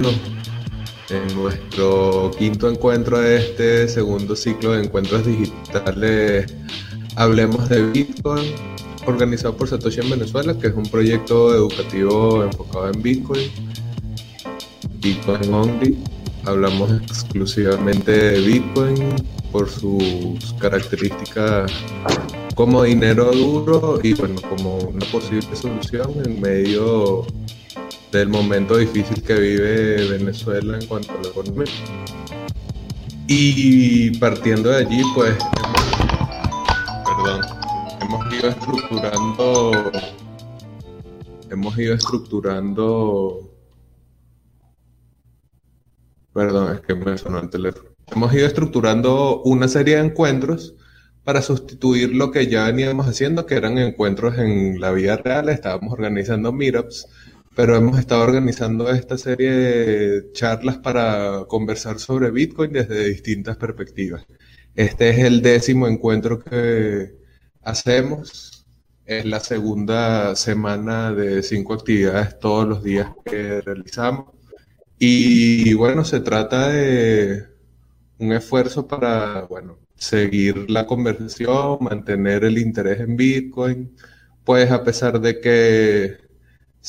Bueno, en nuestro quinto encuentro de este segundo ciclo de encuentros digitales, hablemos de Bitcoin, organizado por Satoshi en Venezuela, que es un proyecto educativo enfocado en Bitcoin, Bitcoin Only. Hablamos exclusivamente de Bitcoin por sus características como dinero duro y bueno, como una posible solución en medio del momento difícil que vive Venezuela en cuanto a la economía. Y partiendo de allí, pues, perdón, hemos ido estructurando, hemos ido estructurando, perdón, es que me sonó el teléfono. Hemos ido estructurando una serie de encuentros para sustituir lo que ya veníamos haciendo, que eran encuentros en la vida real, estábamos organizando meetups pero hemos estado organizando esta serie de charlas para conversar sobre Bitcoin desde distintas perspectivas. Este es el décimo encuentro que hacemos. Es la segunda semana de cinco actividades todos los días que realizamos. Y bueno, se trata de un esfuerzo para, bueno, seguir la conversación, mantener el interés en Bitcoin, pues a pesar de que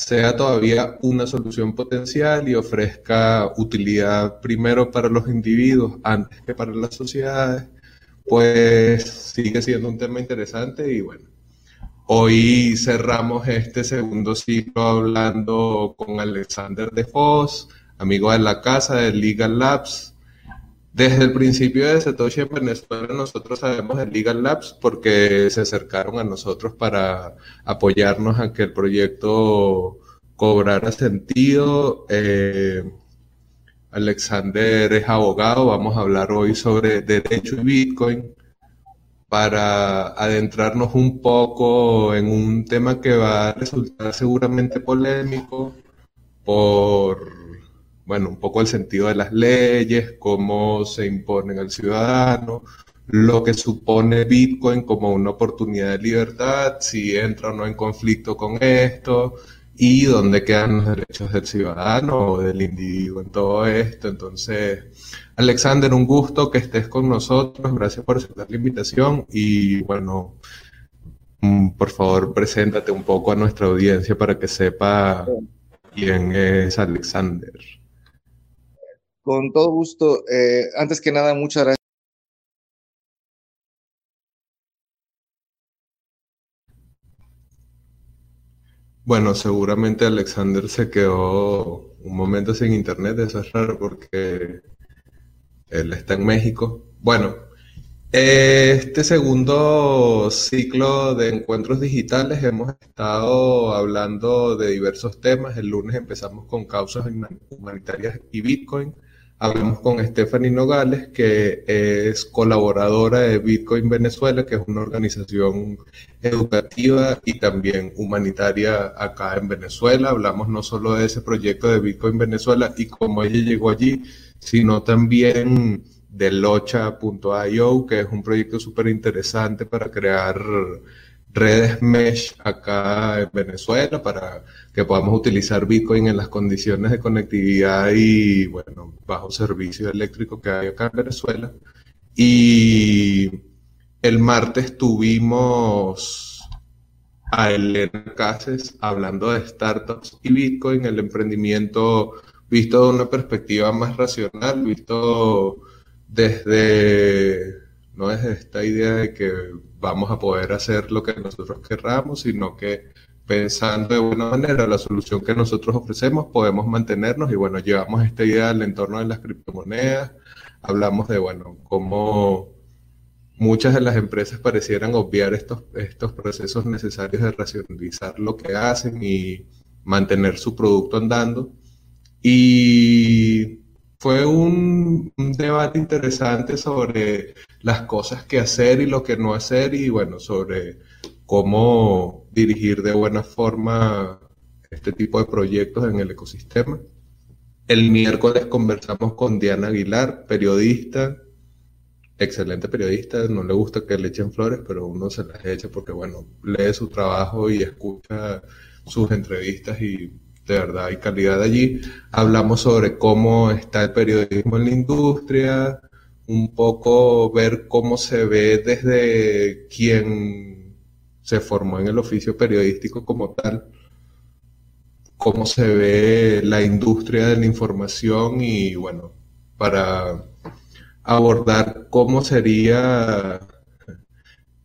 sea todavía una solución potencial y ofrezca utilidad primero para los individuos antes que para las sociedades, pues sigue siendo un tema interesante y bueno. Hoy cerramos este segundo ciclo hablando con Alexander de Foss, amigo de la casa de Legal Labs, desde el principio de Satoshi en Venezuela nosotros sabemos de Legal Labs porque se acercaron a nosotros para apoyarnos a que el proyecto cobrara sentido. Eh, Alexander es abogado, vamos a hablar hoy sobre derecho y Bitcoin para adentrarnos un poco en un tema que va a resultar seguramente polémico por bueno, un poco el sentido de las leyes, cómo se imponen al ciudadano, lo que supone Bitcoin como una oportunidad de libertad, si entra o no en conflicto con esto, y dónde quedan los derechos del ciudadano o del individuo en todo esto. Entonces, Alexander, un gusto que estés con nosotros, gracias por aceptar la invitación y bueno, mm, por favor, preséntate un poco a nuestra audiencia para que sepa quién es Alexander. Con todo gusto. Eh, antes que nada, muchas gracias. Bueno, seguramente Alexander se quedó un momento sin internet, eso es raro porque él está en México. Bueno, este segundo ciclo de encuentros digitales hemos estado hablando de diversos temas. El lunes empezamos con causas humanitarias y Bitcoin. Hablamos con Stephanie Nogales, que es colaboradora de Bitcoin Venezuela, que es una organización educativa y también humanitaria acá en Venezuela. Hablamos no solo de ese proyecto de Bitcoin Venezuela y cómo ella llegó allí, sino también de locha.io, que es un proyecto súper interesante para crear redes mesh acá en Venezuela para que podamos utilizar Bitcoin en las condiciones de conectividad y, bueno, bajo servicio eléctrico que hay acá en Venezuela. Y el martes tuvimos a Elena Cases hablando de startups y Bitcoin, el emprendimiento visto de una perspectiva más racional, visto desde, no desde esta idea de que vamos a poder hacer lo que nosotros querramos, sino que pensando de buena manera la solución que nosotros ofrecemos, podemos mantenernos y bueno, llevamos esta idea al entorno de las criptomonedas, hablamos de, bueno, cómo muchas de las empresas parecieran obviar estos, estos procesos necesarios de racionalizar lo que hacen y mantener su producto andando. Y fue un, debate interesante sobre las cosas que hacer y lo que no hacer y bueno, sobre cómo dirigir de buena forma este tipo de proyectos en el ecosistema. El miércoles conversamos con Diana Aguilar, periodista, excelente periodista, no le gusta que le echen flores, pero uno se las echa porque, bueno, lee su trabajo y escucha sus entrevistas y de verdad hay calidad allí. Hablamos sobre cómo está el periodismo en la industria, un poco ver cómo se ve desde quien se formó en el oficio periodístico como tal, cómo se ve la industria de la información y bueno, para abordar cómo sería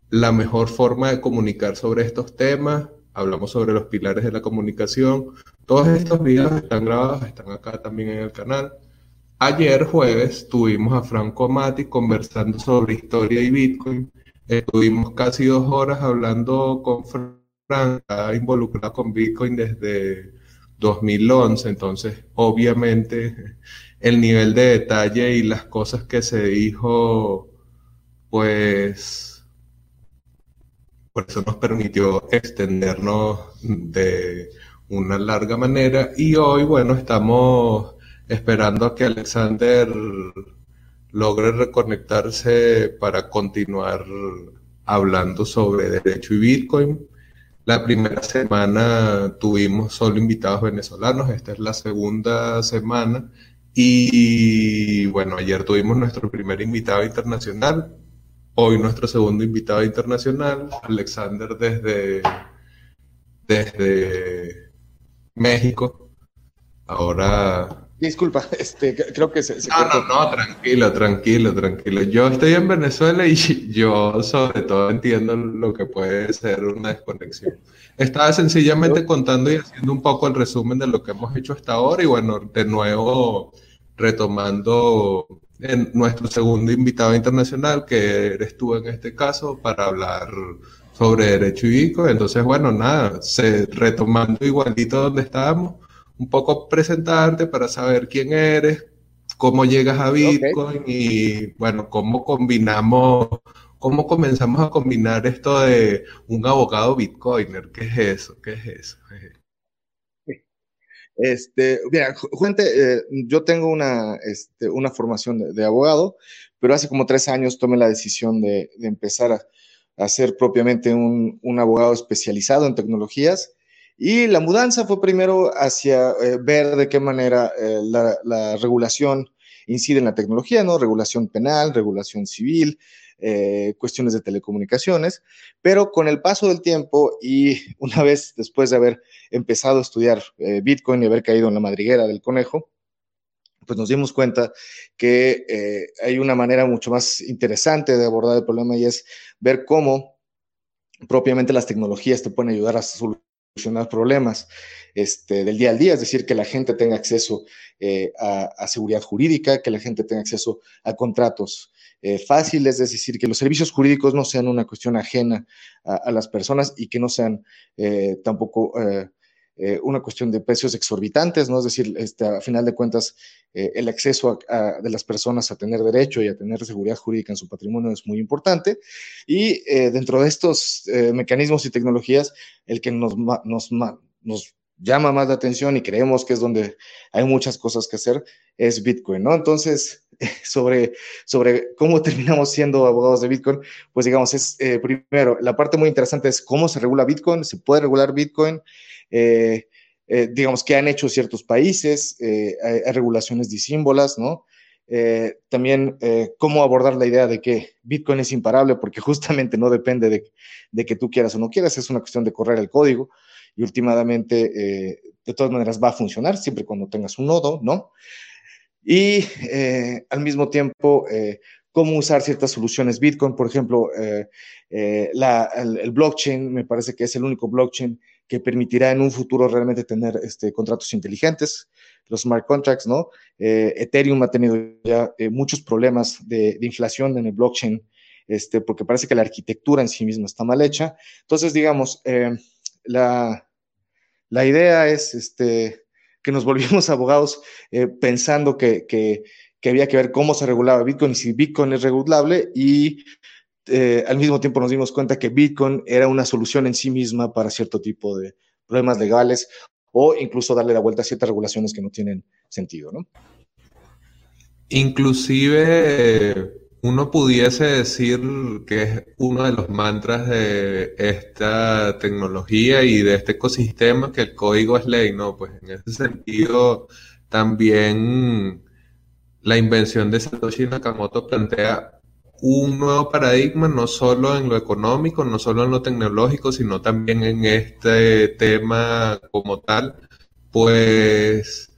la mejor forma de comunicar sobre estos temas. Hablamos sobre los pilares de la comunicación. Todos estos videos están grabados, están acá también en el canal. Ayer jueves tuvimos a Franco Mati conversando sobre historia y Bitcoin. Estuvimos casi dos horas hablando con Franco, involucrado con Bitcoin desde 2011, entonces obviamente el nivel de detalle y las cosas que se dijo, pues por eso nos permitió extendernos de una larga manera y hoy, bueno, estamos esperando a que Alexander logre reconectarse para continuar hablando sobre derecho y Bitcoin. La primera semana tuvimos solo invitados venezolanos, esta es la segunda semana. Y bueno, ayer tuvimos nuestro primer invitado internacional, hoy nuestro segundo invitado internacional, Alexander desde, desde México. Ahora Disculpa, este, creo que se, No, no, no, tranquilo, tranquilo, tranquilo. Yo estoy en Venezuela y yo sobre todo entiendo lo que puede ser una desconexión. Estaba sencillamente contando y haciendo un poco el resumen de lo que hemos hecho hasta ahora y bueno, de nuevo retomando en nuestro segundo invitado internacional, que eres tú en este caso, para hablar sobre derecho y Bitcoin. Entonces, bueno, nada, se, retomando igualito donde estábamos un poco presentarte para saber quién eres, cómo llegas a Bitcoin y bueno, cómo combinamos, cómo comenzamos a combinar esto de un abogado bitcoiner. ¿Qué es eso? ¿Qué es eso? Este, mira, gente, eh, yo tengo una, este, una formación de, abogado, pero hace como tres años tomé la decisión de, empezar a, a, ser propiamente un, un abogado especializado en tecnologías y la mudanza fue primero hacia eh, ver de qué manera eh, la, regulación incide en la tecnología, ¿no? Regulación penal, regulación civil, eh, cuestiones de telecomunicaciones, pero con el paso del tiempo y una vez después de haber empezado a estudiar Bitcoin y haber caído en la madriguera del conejo, pues nos dimos cuenta que hay una manera mucho más interesante de abordar el problema y es ver cómo propiamente las tecnologías te pueden ayudar a solucionar problemas este, del día al día, es decir, que la gente tenga acceso eh, a, seguridad jurídica, que la gente tenga acceso a contratos eh, fáciles, es decir, que los servicios jurídicos no sean una cuestión ajena a, las personas y que no sean eh, una cuestión de precios exorbitantes, ¿no? Es decir, este, a final de cuentas, el acceso de las personas a tener derecho y a tener seguridad jurídica en su patrimonio es muy importante. Y dentro de estos mecanismos y tecnologías, el que nos, nos, nos llama más la atención y creemos que es donde hay muchas cosas que hacer, es Bitcoin, ¿no? Entonces, sobre, sobre cómo terminamos siendo abogados de Bitcoin, pues digamos, es eh, primero, la parte muy interesante es cómo se regula Bitcoin, se puede regular Bitcoin, eh, eh, digamos, qué han hecho ciertos países, hay, hay, regulaciones disímbolas, ¿no? También cómo abordar la idea de que Bitcoin es imparable, porque justamente no depende de, que tú quieras o no quieras, es una cuestión de correr el código y últimamente, eh, de todas maneras, va a funcionar siempre cuando tengas un nodo, ¿no? Y al mismo tiempo, cómo usar ciertas soluciones Bitcoin, por ejemplo, el, blockchain me parece que es el único blockchain que permitirá en un futuro realmente tener este, contratos inteligentes, los smart contracts, ¿no? Eh, Ethereum ha tenido ya eh, muchos problemas de, inflación en el blockchain, este, porque parece que la arquitectura en sí misma está mal hecha. Entonces, digamos, eh, la, la, idea es este, que nos volvimos abogados pensando que, que, que había que ver cómo se regulaba Bitcoin y si Bitcoin es regulable y eh, al mismo tiempo nos dimos cuenta que Bitcoin era una solución en sí misma para cierto tipo de problemas legales o incluso darle la vuelta a ciertas regulaciones que no tienen sentido, ¿no? Inclusive uno pudiese decir que es uno de los mantras de esta tecnología y de este ecosistema, que el código es ley, ¿no? Pues en ese sentido, también la invención de Satoshi Nakamoto plantea un nuevo paradigma, no solo en lo económico, no solo en lo tecnológico, sino también en este tema como tal, pues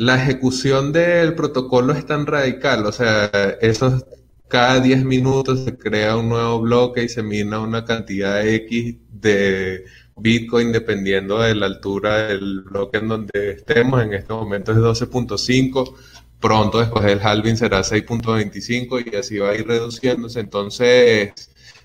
la ejecución del protocolo es tan radical, o sea, esos cada 10 minutos se crea un nuevo bloque y se mina una cantidad X de Bitcoin dependiendo de la altura del bloque en donde estemos. En este momento es 12.5 pronto después del halving será 6.25 y así va a ir reduciéndose. Entonces,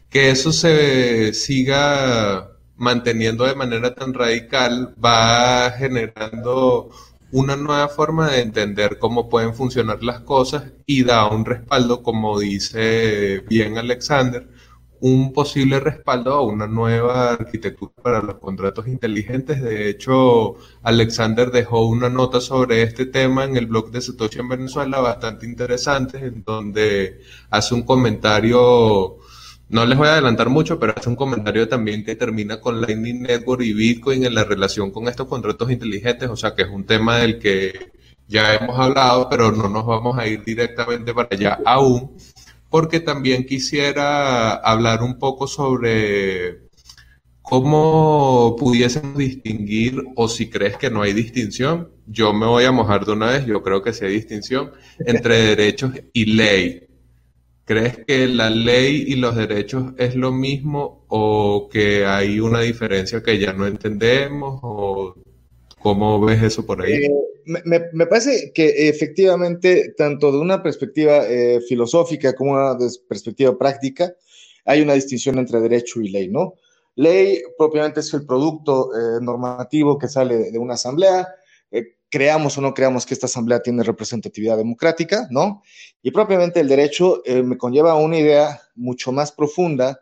que eso se siga manteniendo de manera tan radical va generando una nueva forma de entender cómo pueden funcionar las cosas y da un respaldo, como dice bien Alexander, un posible respaldo a una nueva arquitectura para los contratos inteligentes. De hecho, Alexander dejó una nota sobre este tema en el blog de Satoshi en Venezuela bastante interesante, en donde hace un comentario, no les voy a adelantar mucho, pero hace un comentario también que termina con Lightning Network y Bitcoin en la relación con estos contratos inteligentes, o sea que es un tema del que ya hemos hablado, pero no nos vamos a ir directamente para allá aún porque también quisiera hablar un poco sobre cómo pudiesen distinguir o si crees que no hay distinción. Yo me voy a mojar de una vez, yo creo que sí hay distinción entre derechos y ley. ¿Crees que la ley y los derechos es lo mismo o que hay una diferencia que ya no entendemos o cómo ves eso por ahí? Eh, me, parece que efectivamente, tanto de una perspectiva eh, filosófica como una perspectiva práctica, hay una distinción entre derecho y ley, ¿no? Ley propiamente es el producto eh, normativo que sale de una asamblea, creamos o no creamos que esta asamblea tiene representatividad democrática, ¿no? Y propiamente el derecho me conlleva una idea mucho más profunda,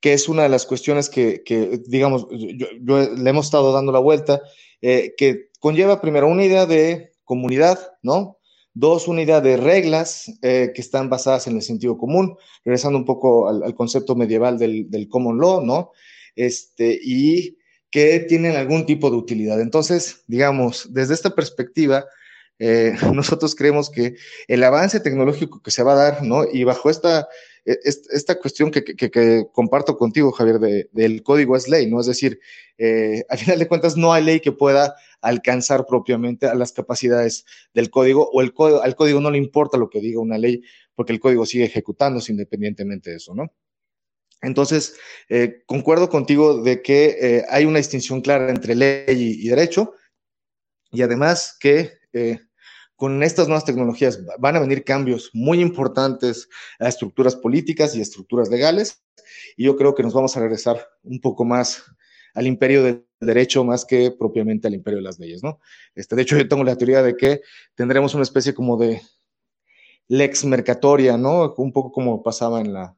que es una de las cuestiones que, digamos, yo, le hemos estado dando la vuelta eh, que conlleva primero una idea de comunidad, ¿no? Dos, una idea de reglas eh, que están basadas en el sentido común, regresando un poco al, concepto medieval del, common law, ¿no? Este, y que tienen algún tipo de utilidad. Entonces, digamos, desde esta perspectiva, eh, nosotros creemos que el avance tecnológico que se va a dar, ¿no? Y bajo esta e, esta cuestión que, comparto contigo, Javier, del código es ley, ¿no? Es decir, eh, al final de cuentas no hay ley que pueda alcanzar propiamente a las capacidades del código o el al código no le importa lo que diga una ley porque el código sigue ejecutándose independientemente de eso, ¿no? Entonces, eh, concuerdo contigo de que eh, hay una distinción clara entre ley y, derecho y además que con estas nuevas tecnologías van a venir cambios muy importantes a estructuras políticas y estructuras legales, y yo creo que nos vamos a regresar un poco más al imperio del derecho más que propiamente al imperio de las leyes, ¿no? Este, de hecho, yo tengo la teoría de que tendremos una especie como de lex mercatoria, ¿no? Un poco como pasaba en la,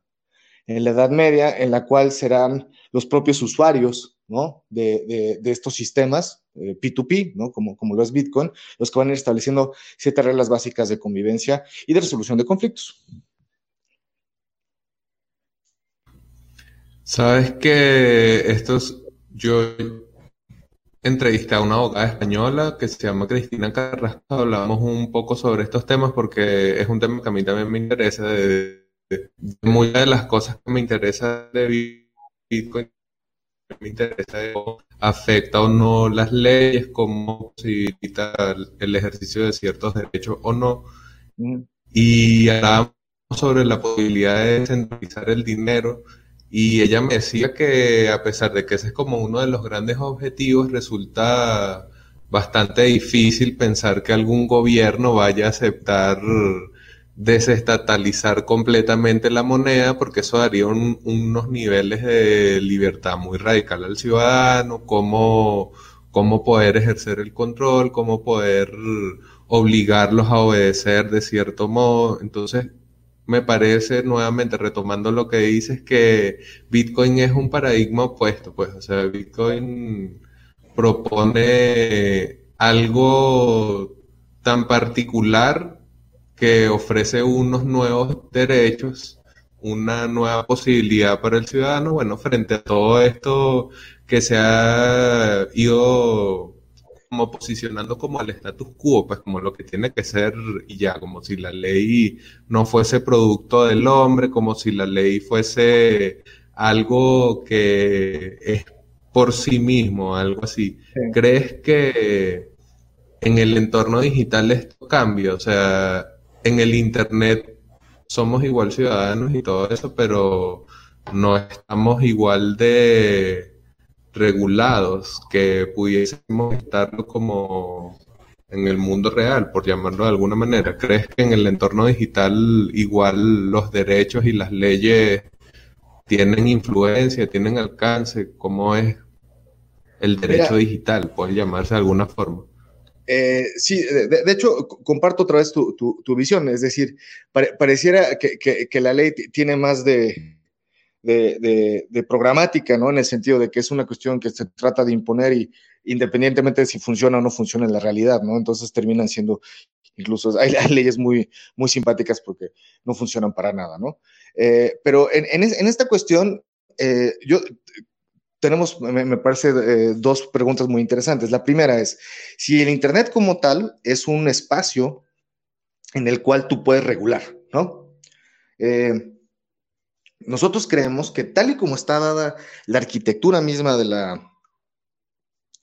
en la Edad Media, en la cual serán los propios usuarios ¿no? de, estos sistemas P2P, eh, ¿no? como, lo es Bitcoin, los que van a ir estableciendo siete reglas básicas de convivencia y de resolución de conflictos. Sabes que estos, yo entrevisté a una abogada española que se llama Cristina Carrasco, hablamos un poco sobre estos temas porque es un tema que a mí también me interesa, de, muchas de las cosas que me interesa de Bitcoin me interesa afecta o no las leyes, cómo posibilita el ejercicio de ciertos derechos o no. Mm. Y hablábamos sobre la posibilidad de centralizar el dinero y ella me decía que a pesar de que ese es como uno de los grandes objetivos, resulta bastante difícil pensar que algún gobierno vaya a aceptar desestatalizar completamente la moneda porque eso daría unos niveles de libertad muy radical al ciudadano, cómo, cómo poder ejercer el control, cómo poder obligarlos a obedecer de cierto modo. Entonces, me parece, nuevamente retomando lo que dices, que Bitcoin es un paradigma opuesto, pues, o sea, Bitcoin propone algo tan particular que ofrece unos nuevos derechos, una nueva posibilidad para el ciudadano, bueno, frente a todo esto que se ha ido como posicionando como al status quo, pues como lo que tiene que ser y ya, como si la ley no fuese producto del hombre, como si la ley fuese algo que es por sí mismo, algo así. ¿Crees que en el entorno digital esto cambia? O sea, en el Internet somos igual ciudadanos y todo eso, pero no estamos igual de regulados que pudiésemos estarlo como en el mundo real, por llamarlo de alguna manera. ¿Crees que en el entorno digital igual los derechos y las leyes tienen influencia, tienen alcance? ¿Cómo es el derecho digital? Puede llamarse de alguna forma. Eh, sí, de, hecho, comparto otra vez tu, visión, es decir, pareciera que, la ley tiene más de, programática, ¿no? En el sentido de que es una cuestión que se trata de imponer y independientemente de si funciona o no funciona en la realidad, ¿no? Entonces terminan siendo, incluso hay, leyes muy, muy simpáticas porque no funcionan para nada, ¿no? Eh, pero en, esta cuestión, eh, yo tenemos, me, parece, eh, dos preguntas muy interesantes. La primera es, si el Internet como tal es un espacio en el cual tú puedes regular, ¿no? Eh, nosotros creemos que tal y como está dada la arquitectura misma de la,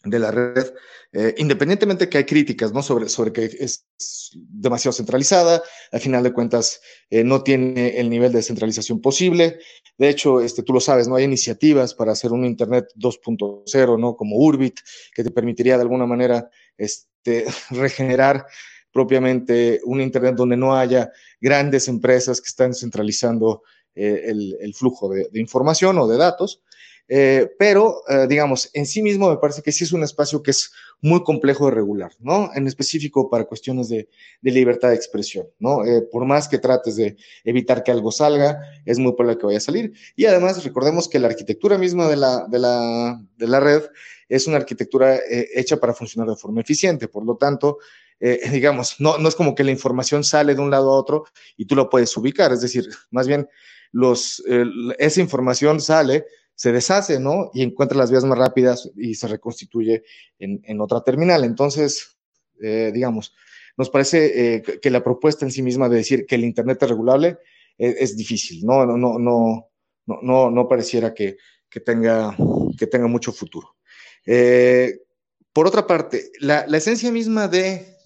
de la red, eh, independientemente que hay críticas ¿no? sobre, sobre que es demasiado centralizada, al final de cuentas eh, no tiene el nivel de descentralización posible. De hecho, este, tú lo sabes, no hay iniciativas para hacer un Internet 2.0, ¿no? como Urbit, que te permitiría de alguna manera este, regenerar propiamente un Internet donde no haya grandes empresas que están centralizando eh, el, flujo de, información o de datos. Eh, pero, eh, digamos, en sí mismo me parece que sí es un espacio que es muy complejo de regular, ¿no? En específico para cuestiones de, libertad de expresión, ¿no? Eh, por más que trates de evitar que algo salga, es muy probable que vaya a salir. Y además, recordemos que la arquitectura misma de la, de la, de la red es una arquitectura hecha para funcionar de forma eficiente. Por lo tanto, digamos, no, no es como que la información sale de un lado a otro y tú lo puedes ubicar. Es decir, más bien, los, esa información sale se deshace, ¿no? Y encuentra las vías más rápidas y se reconstituye en, otra terminal. Entonces, eh, digamos, nos parece eh, que la propuesta en sí misma de decir que el Internet es regulable eh, es, difícil, ¿no? No, no, no, no, no pareciera que, tenga, que tenga mucho futuro. por otra parte, la esencia misma de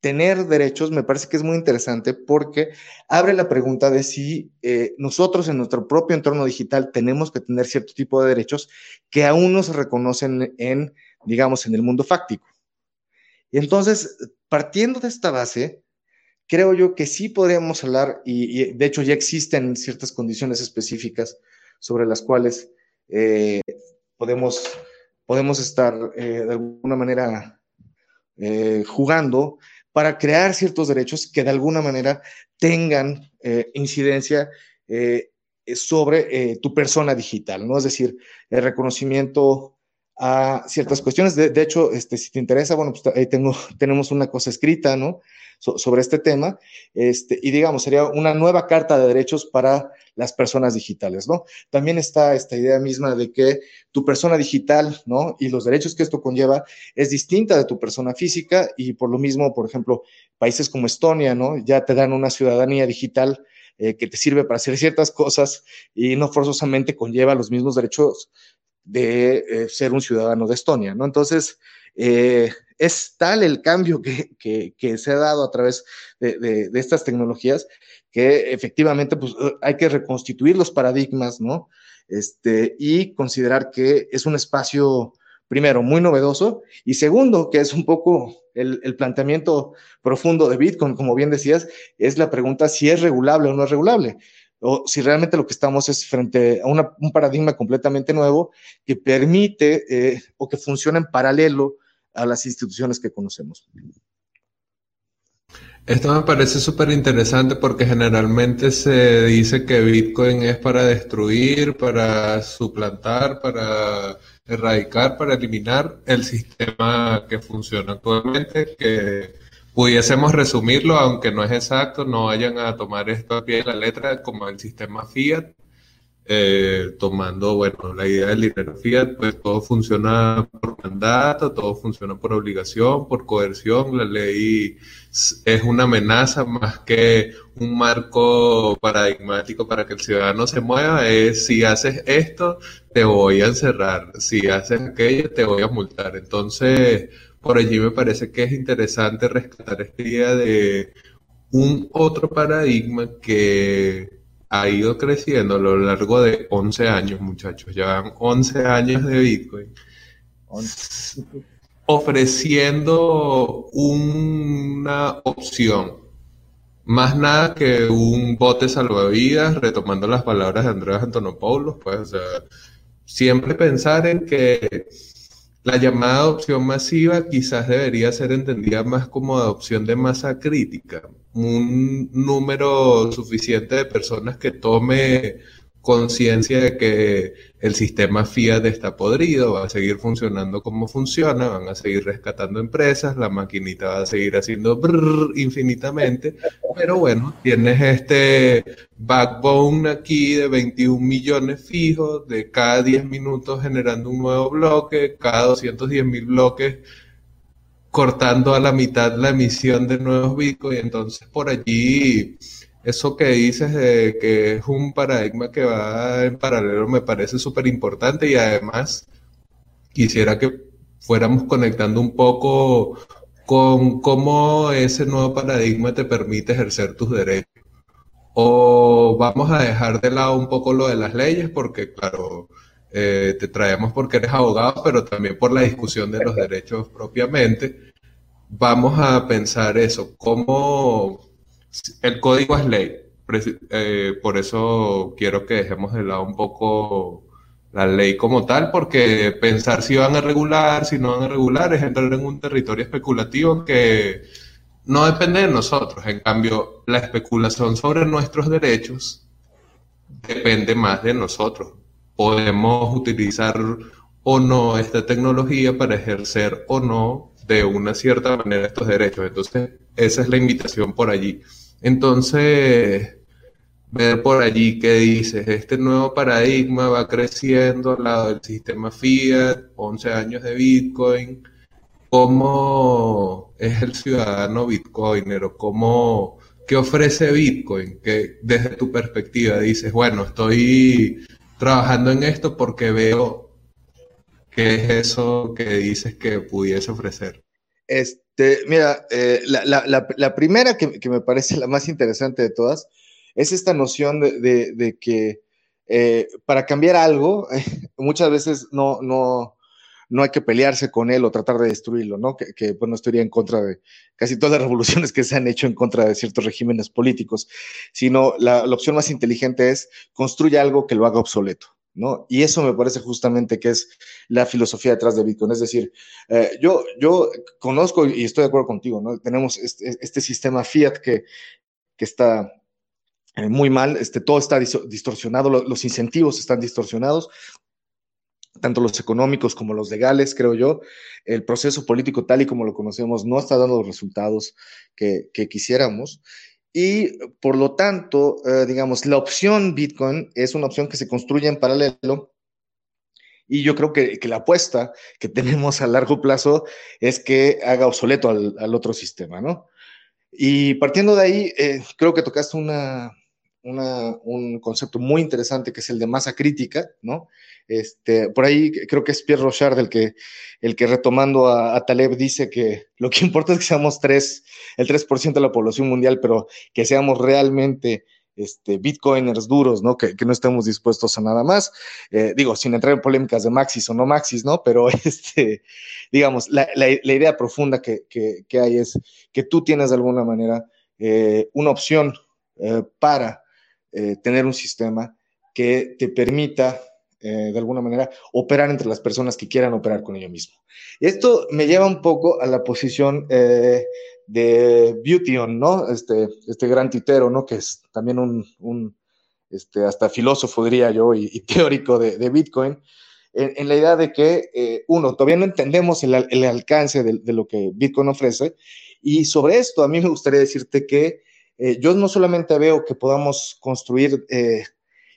tener derechos me parece que es muy interesante porque abre la pregunta de si eh, nosotros en nuestro propio entorno digital tenemos que tener cierto tipo de derechos que aún no se reconocen en, digamos, en el mundo fáctico. Y entonces, partiendo de esta base, creo yo que sí podríamos hablar, y, de hecho ya existen ciertas condiciones específicas sobre las cuales eh, podemos, podemos estar eh, de alguna manera jugando para crear ciertos derechos que de alguna manera tengan eh, incidencia eh, sobre eh, tu persona digital, ¿no? Es decir, el reconocimiento a ciertas cuestiones. De, hecho, este, si te interesa, bueno, pues ahí tengo, tenemos una cosa escrita, ¿no? Sobre este tema, este, y digamos, sería una nueva carta de derechos para las personas digitales, ¿no? También está esta idea misma de que tu persona digital, ¿no? Y los derechos que esto conlleva es distinta de tu persona física y por lo mismo, por ejemplo, países como Estonia, ¿no? Ya te dan una ciudadanía digital eh, que te sirve para hacer ciertas cosas y no forzosamente conlleva los mismos derechos de eh, ser un ciudadano de Estonia, ¿no? Entonces, eh, es tal el cambio que, se ha dado a través de, estas tecnologías que efectivamente pues, hay que reconstituir los paradigmas, ¿no? Este, y considerar que es un espacio, primero, muy novedoso y segundo, que es un poco el, planteamiento profundo de Bitcoin, como bien decías, es la pregunta si es regulable o no es regulable o si realmente lo que estamos es frente a un paradigma completamente nuevo que permite eh, o que funciona en paralelo a las instituciones que conocemos. Esto me parece súper interesante porque generalmente se dice que Bitcoin es para destruir, para suplantar, para erradicar, para eliminar el sistema que funciona actualmente, que pudiésemos resumirlo, aunque no es exacto, no vayan a tomar esto a pie de la letra como el sistema Fiat, eh, tomando, bueno, la idea del dinero fiat, pues todo funciona por mandato, todo funciona por obligación, por coerción, la ley es una amenaza más que un marco paradigmático para que el ciudadano se mueva, es si haces esto, te voy a encerrar, si haces aquello, te voy a multar. Entonces, por allí me parece que es interesante rescatar esta idea de un otro paradigma que ha ido creciendo a lo largo de 11 años, muchachos. Llevan 11 años de Bitcoin. Ofreciendo una opción. Más nada que un bote salvavidas, retomando las palabras de Andrés Antonopoulos, pues, siempre pensar en que la llamada adopción masiva quizás debería ser entendida más como adopción de masa crítica, un número suficiente de personas que tome conciencia de que el sistema Fiat está podrido, va a seguir funcionando como funciona, van a seguir rescatando empresas, la maquinita va a seguir haciendo infinitamente, pero bueno, tienes este backbone aquí de 21 millones fijos, de cada 10 minutos generando un nuevo bloque, cada 210 mil bloques cortando a la mitad la emisión de nuevos bitcoins, entonces por allí eso que dices de que es un paradigma que va en paralelo me parece súper importante y además quisiera que fuéramos conectando un poco con cómo ese nuevo paradigma te permite ejercer tus derechos. O vamos a dejar de lado un poco lo de las leyes porque, claro, eh, te traemos porque eres abogado, pero también por la discusión de los derechos propiamente. Vamos a pensar eso, cómo el código es ley. Eh, por eso quiero que dejemos de lado un poco la ley como tal, porque pensar si van a regular, si no van a regular, es entrar en un territorio especulativo que no depende de nosotros. En cambio, la especulación sobre nuestros derechos depende más de nosotros. Podemos utilizar o no esta tecnología para ejercer o no de una cierta manera estos derechos. Entonces, esa es la invitación por allí. Entonces, ver por allí qué dices, este nuevo paradigma va creciendo al lado del sistema Fiat, 11 años de Bitcoin, cómo es el ciudadano bitcoinero, cómo, qué ofrece Bitcoin, que desde tu perspectiva dices, bueno, estoy trabajando en esto porque veo qué es eso que dices que pudiese ofrecer. Este, mira, eh, la, primera que, me parece la más interesante de todas es esta noción de, que eh, para cambiar algo, muchas veces no, no, no hay que pelearse con él o tratar de destruirlo, ¿no? Que, que bueno, estaría en contra de casi todas las revoluciones que se han hecho en contra de ciertos regímenes políticos, sino la, la opción más inteligente es construye algo que lo haga obsoleto. Y eso me parece justamente que es la filosofía detrás de Bitcoin. Es decir, eh, yo, conozco y estoy de acuerdo contigo, ¿no? Tenemos este, este sistema fiat que, está eh, muy mal, este, todo está distorsionado, los, incentivos están distorsionados, tanto los económicos como los legales, creo yo. El proceso político tal y como lo conocemos no está dando los resultados que quisiéramos. Y por lo tanto, eh, digamos, la opción Bitcoin es una opción que se construye en paralelo. Y yo creo que, la apuesta que tenemos a largo plazo es que haga obsoleto al, otro sistema, ¿no? Y partiendo de ahí, eh, creo que tocaste una, un concepto muy interesante que es el de masa crítica, ¿no? Este, por ahí creo que es Pierre Rochard el que, el que retomando a, Taleb dice que lo que importa es que seamos tres, el 3% de la población mundial, pero que seamos realmente este, bitcoiners duros, ¿no? Que, no estemos dispuestos a nada más. Eh, digo, sin entrar en polémicas de Maxis o no Maxis, ¿no? Pero, este, digamos, la, idea profunda que, hay es que tú tienes de alguna manera eh, una opción eh, para tener un sistema que te permita, eh, de alguna manera, operar entre las personas que quieran operar con ello mismo. Esto me lleva un poco a la posición eh, de Beautyon, ¿no? Este, este gran titero, ¿no? Que es también un, este, hasta filósofo, diría yo, y, teórico de, Bitcoin, en, la idea de que, uno, todavía no entendemos el, alcance de, lo que Bitcoin ofrece, Y sobre esto, a mí me gustaría decirte que eh, yo no solamente veo que podamos construir eh,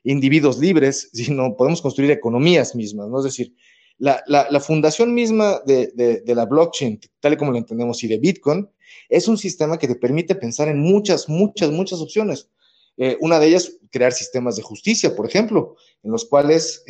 individuos libres, sino podemos construir economías mismas, ¿no? Es decir, la, la, fundación misma de, de, la blockchain, tal y como lo entendemos, y de Bitcoin, es un sistema que te permite pensar en muchas, muchas, muchas opciones. Eh, una de ellas, crear sistemas de justicia, por ejemplo, en los cuales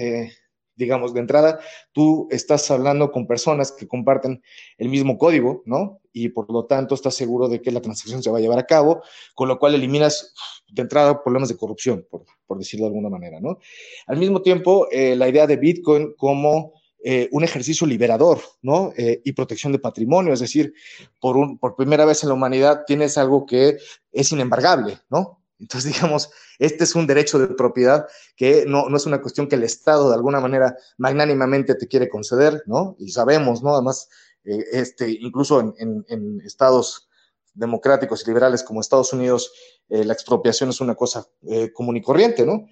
digamos, de entrada, tú estás hablando con personas que comparten el mismo código, ¿no? Y por lo tanto estás seguro de que la transacción se va a llevar a cabo, con lo cual eliminas de entrada problemas de corrupción, por, decirlo de alguna manera, ¿no? Al mismo tiempo, eh, la idea de Bitcoin como eh, un ejercicio liberador, ¿no? Eh, y protección de patrimonio, es decir, por, un, por primera vez en la humanidad tienes algo que es inembargable, ¿no? Entonces, digamos, este es un derecho de propiedad que no, no, es una cuestión que el Estado de alguna manera magnánimamente te quiere conceder, ¿no? Y sabemos, ¿no? Además, eh, este, incluso en, en, estados democráticos y liberales como Estados Unidos, eh, la expropiación es una cosa eh, común y corriente, ¿no?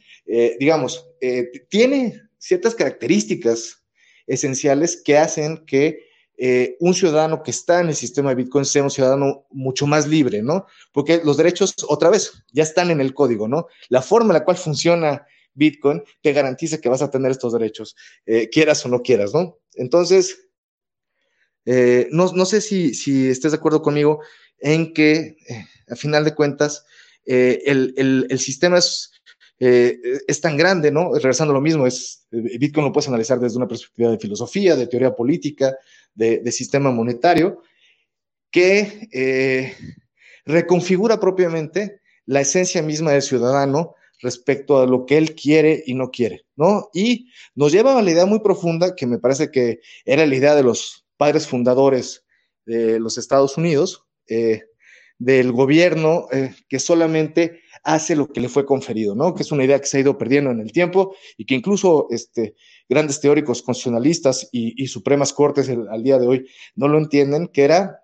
digamos, tiene ciertas características esenciales que hacen que eh, un ciudadano que está en el sistema de Bitcoin sea un ciudadano mucho más libre, ¿no? Porque los derechos, otra vez, ya están en el código, ¿no? La forma en la cual funciona Bitcoin te garantiza que vas a tener estos derechos, eh, quieras o no quieras, ¿no? Entonces, eh, no, sé si, si, estés de acuerdo conmigo en que, a final de cuentas, el, el, sistema es, es tan grande, ¿no? Regresando a lo mismo, es, Bitcoin lo puedes analizar desde una perspectiva de filosofía, de teoría política, de, sistema monetario, que eh, reconfigura propiamente la esencia misma del ciudadano respecto a lo que él quiere y no quiere, ¿no? Y nos lleva a la idea muy profunda que me parece que era la idea de los padres fundadores de los Estados Unidos, eh, del gobierno eh, que solamente hace lo que le fue conferido, ¿no? Que es una idea que se ha ido perdiendo en el tiempo y que incluso este, grandes teóricos constitucionalistas y, supremas cortes al día de hoy no lo entienden, que era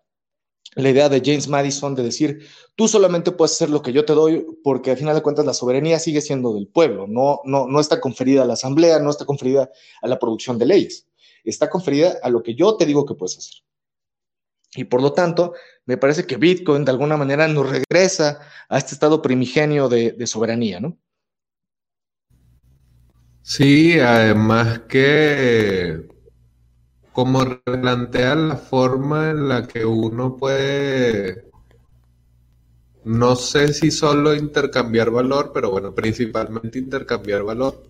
la idea de James Madison de decir, tú solamente puedes hacer lo que yo te doy porque al final de cuentas la soberanía sigue siendo del pueblo, no, no, no está conferida a la asamblea, no está conferida a la producción de leyes, está conferida a lo que yo te digo que puedes hacer. Y por lo tanto, me parece que Bitcoin de alguna manera nos regresa a este estado primigenio de, de soberanía, ¿no? Sí, además que como plantea la forma en la que uno puede, no sé si solo intercambiar valor, pero bueno, principalmente intercambiar valor.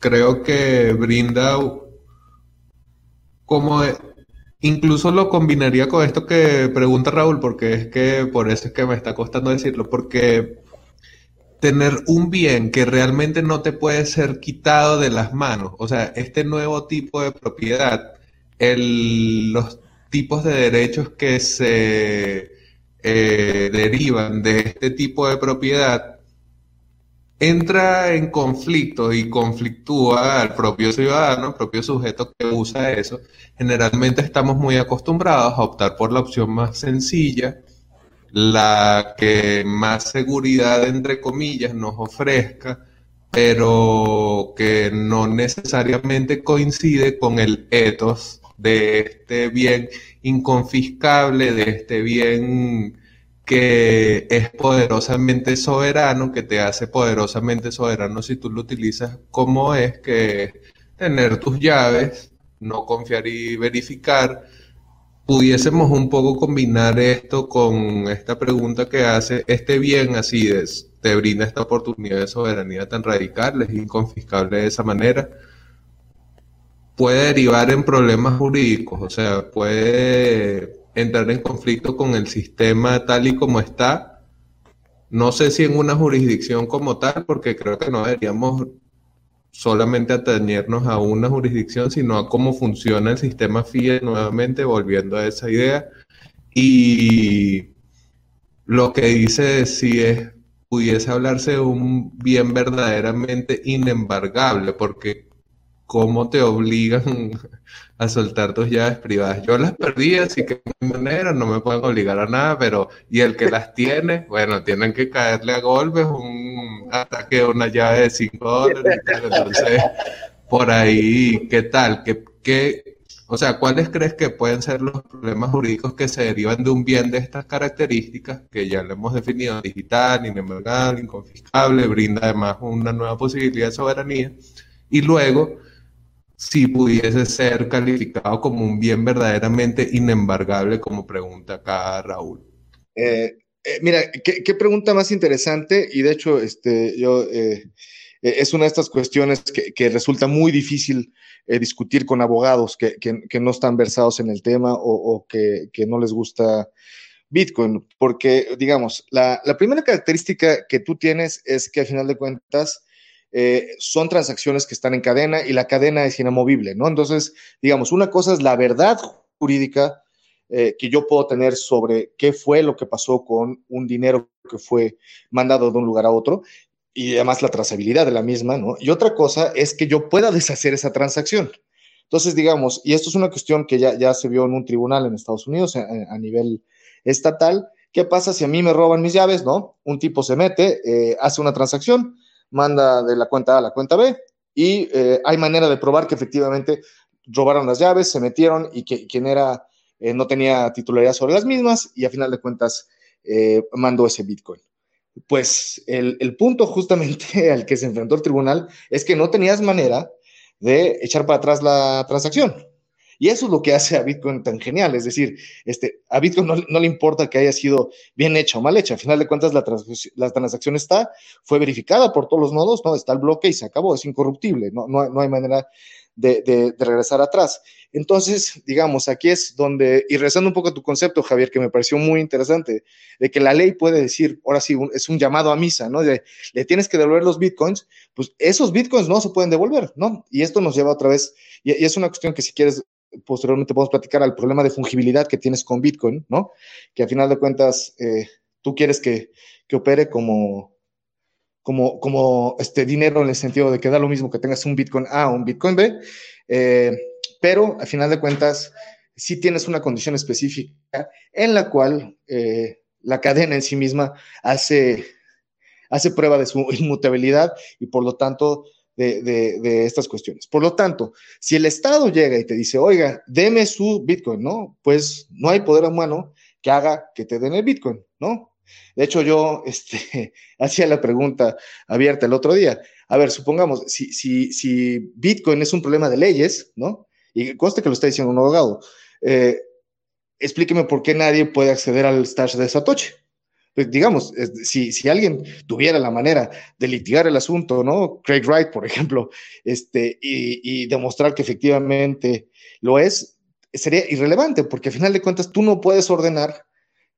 Creo que brinda como incluso lo combinaría con esto que pregunta Raúl, porque es que por eso es que me está costando decirlo, porque tener un bien que realmente no te puede ser quitado de las manos. O sea, este nuevo tipo de propiedad, los tipos de derechos que se eh, derivan de este tipo de propiedad, entra en conflicto y conflictúa al propio ciudadano, al propio sujeto que usa eso. Generalmente estamos muy acostumbrados a optar por la opción más sencilla, la que más seguridad, entre comillas, nos ofrezca, pero que no necesariamente coincide con el ethos de este bien inconfiscable, de este bien que es poderosamente soberano, que te hace poderosamente soberano si tú lo utilizas como es, que tener tus llaves, no confiar y verificar, pudiésemos un poco combinar esto con esta pregunta que hace, este bien así es, te brinda esta oportunidad de soberanía tan radical, es inconfiscable de esa manera, puede derivar en problemas jurídicos, o sea, puede entrar en conflicto con el sistema tal y como está. No sé si en una jurisdicción como tal, porque creo que no deberíamos solamente atenernos a una jurisdicción, sino a cómo funciona el sistema FIE nuevamente, volviendo a esa idea. Y lo que dice si es, pudiese hablarse de un bien verdaderamente inembargable, porque cómo te obligan a soltar tus llaves privadas. Yo las perdí, así que de manera no me pueden obligar a nada, pero y el que las tiene, bueno, tienen que caerle a golpes un ataque de una llave de 5 dólares. Entonces, por ahí, ¿qué tal? ¿Qué, qué, O sea, ¿cuáles crees que pueden ser los problemas jurídicos que se derivan de un bien de estas características, que ya lo hemos definido, digital, inembargable, inconfiscable, brinda además una nueva posibilidad de soberanía? Y luego, si pudiese ser calificado como un bien verdaderamente inembargable, como pregunta acá Raúl. Eh, eh, mira, ¿qué, pregunta más interesante, y de hecho, este, yo... Eh, es una de estas cuestiones que, resulta muy difícil discutir con abogados que, no están versados en el tema o, que, no les gusta Bitcoin, porque, digamos, la, la, primera característica que tú tienes es que al final de cuentas eh, son transacciones que están en cadena y la cadena es inamovible, ¿no? Entonces, digamos, una cosa es la verdad jurídica eh, que yo puedo tener sobre qué fue lo que pasó con un dinero que fue mandado de un lugar a otro y además la trazabilidad de la misma, ¿no? Y otra cosa es que yo pueda deshacer esa transacción. Entonces, digamos, y esto es una cuestión que ya, ya se vio en un tribunal en Estados Unidos a, nivel estatal, ¿qué pasa si a mí me roban mis llaves, ¿no? Un tipo se mete, eh, hace una transacción, manda de la cuenta A a la cuenta B y eh, hay manera de probar que efectivamente robaron las llaves, se metieron y que quien era eh, no tenía titularidad sobre las mismas y a final de cuentas eh, mandó ese Bitcoin. Pues el, el, punto justamente al que se enfrentó el tribunal es que no tenías manera de echar para atrás la transacción. Y eso es lo que hace a Bitcoin tan genial. Es decir, este, a Bitcoin no, le importa que haya sido bien hecha o mal hecha. Al final de cuentas, la, transacción está, fue verificada por todos los nodos, ¿no? Está el bloque y se acabó, es incorruptible, no, no, hay manera de, regresar atrás. Entonces, digamos, aquí es donde, y rezando un poco a tu concepto, Javier, que me pareció muy interesante, de que la ley puede decir, ahora sí, es un llamado a misa, ¿no? Le tienes que devolver los bitcoins, pues esos bitcoins no se pueden devolver, ¿no? Y esto nos lleva otra vez, y es una cuestión que si quieres posteriormente podemos platicar al problema de fungibilidad que tienes con Bitcoin, ¿no? Que al final de cuentas eh, tú quieres que, que, opere como, como, como este dinero en el sentido de que da lo mismo que tengas un Bitcoin A o un Bitcoin B, eh, pero al final de cuentas sí tienes una condición específica en la cual eh, la cadena en sí misma hace, hace prueba de su inmutabilidad y por lo tanto de, estas cuestiones. Por lo tanto, si el Estado llega y te dice, oiga, deme su Bitcoin, ¿no? Pues no hay poder humano que haga que te den el Bitcoin, ¿no? De hecho, yo este, hacía la pregunta abierta el otro día. A ver, supongamos, si, Bitcoin es un problema de leyes, ¿no? Y conste que lo está diciendo un abogado, eh, explíqueme por qué nadie puede acceder al stash de Satoshi. Pues, digamos, si, si, alguien tuviera la manera de litigar el asunto, ¿no? Craig Wright, por ejemplo, este, y, demostrar que efectivamente lo es, sería irrelevante, porque al final de cuentas tú no puedes ordenar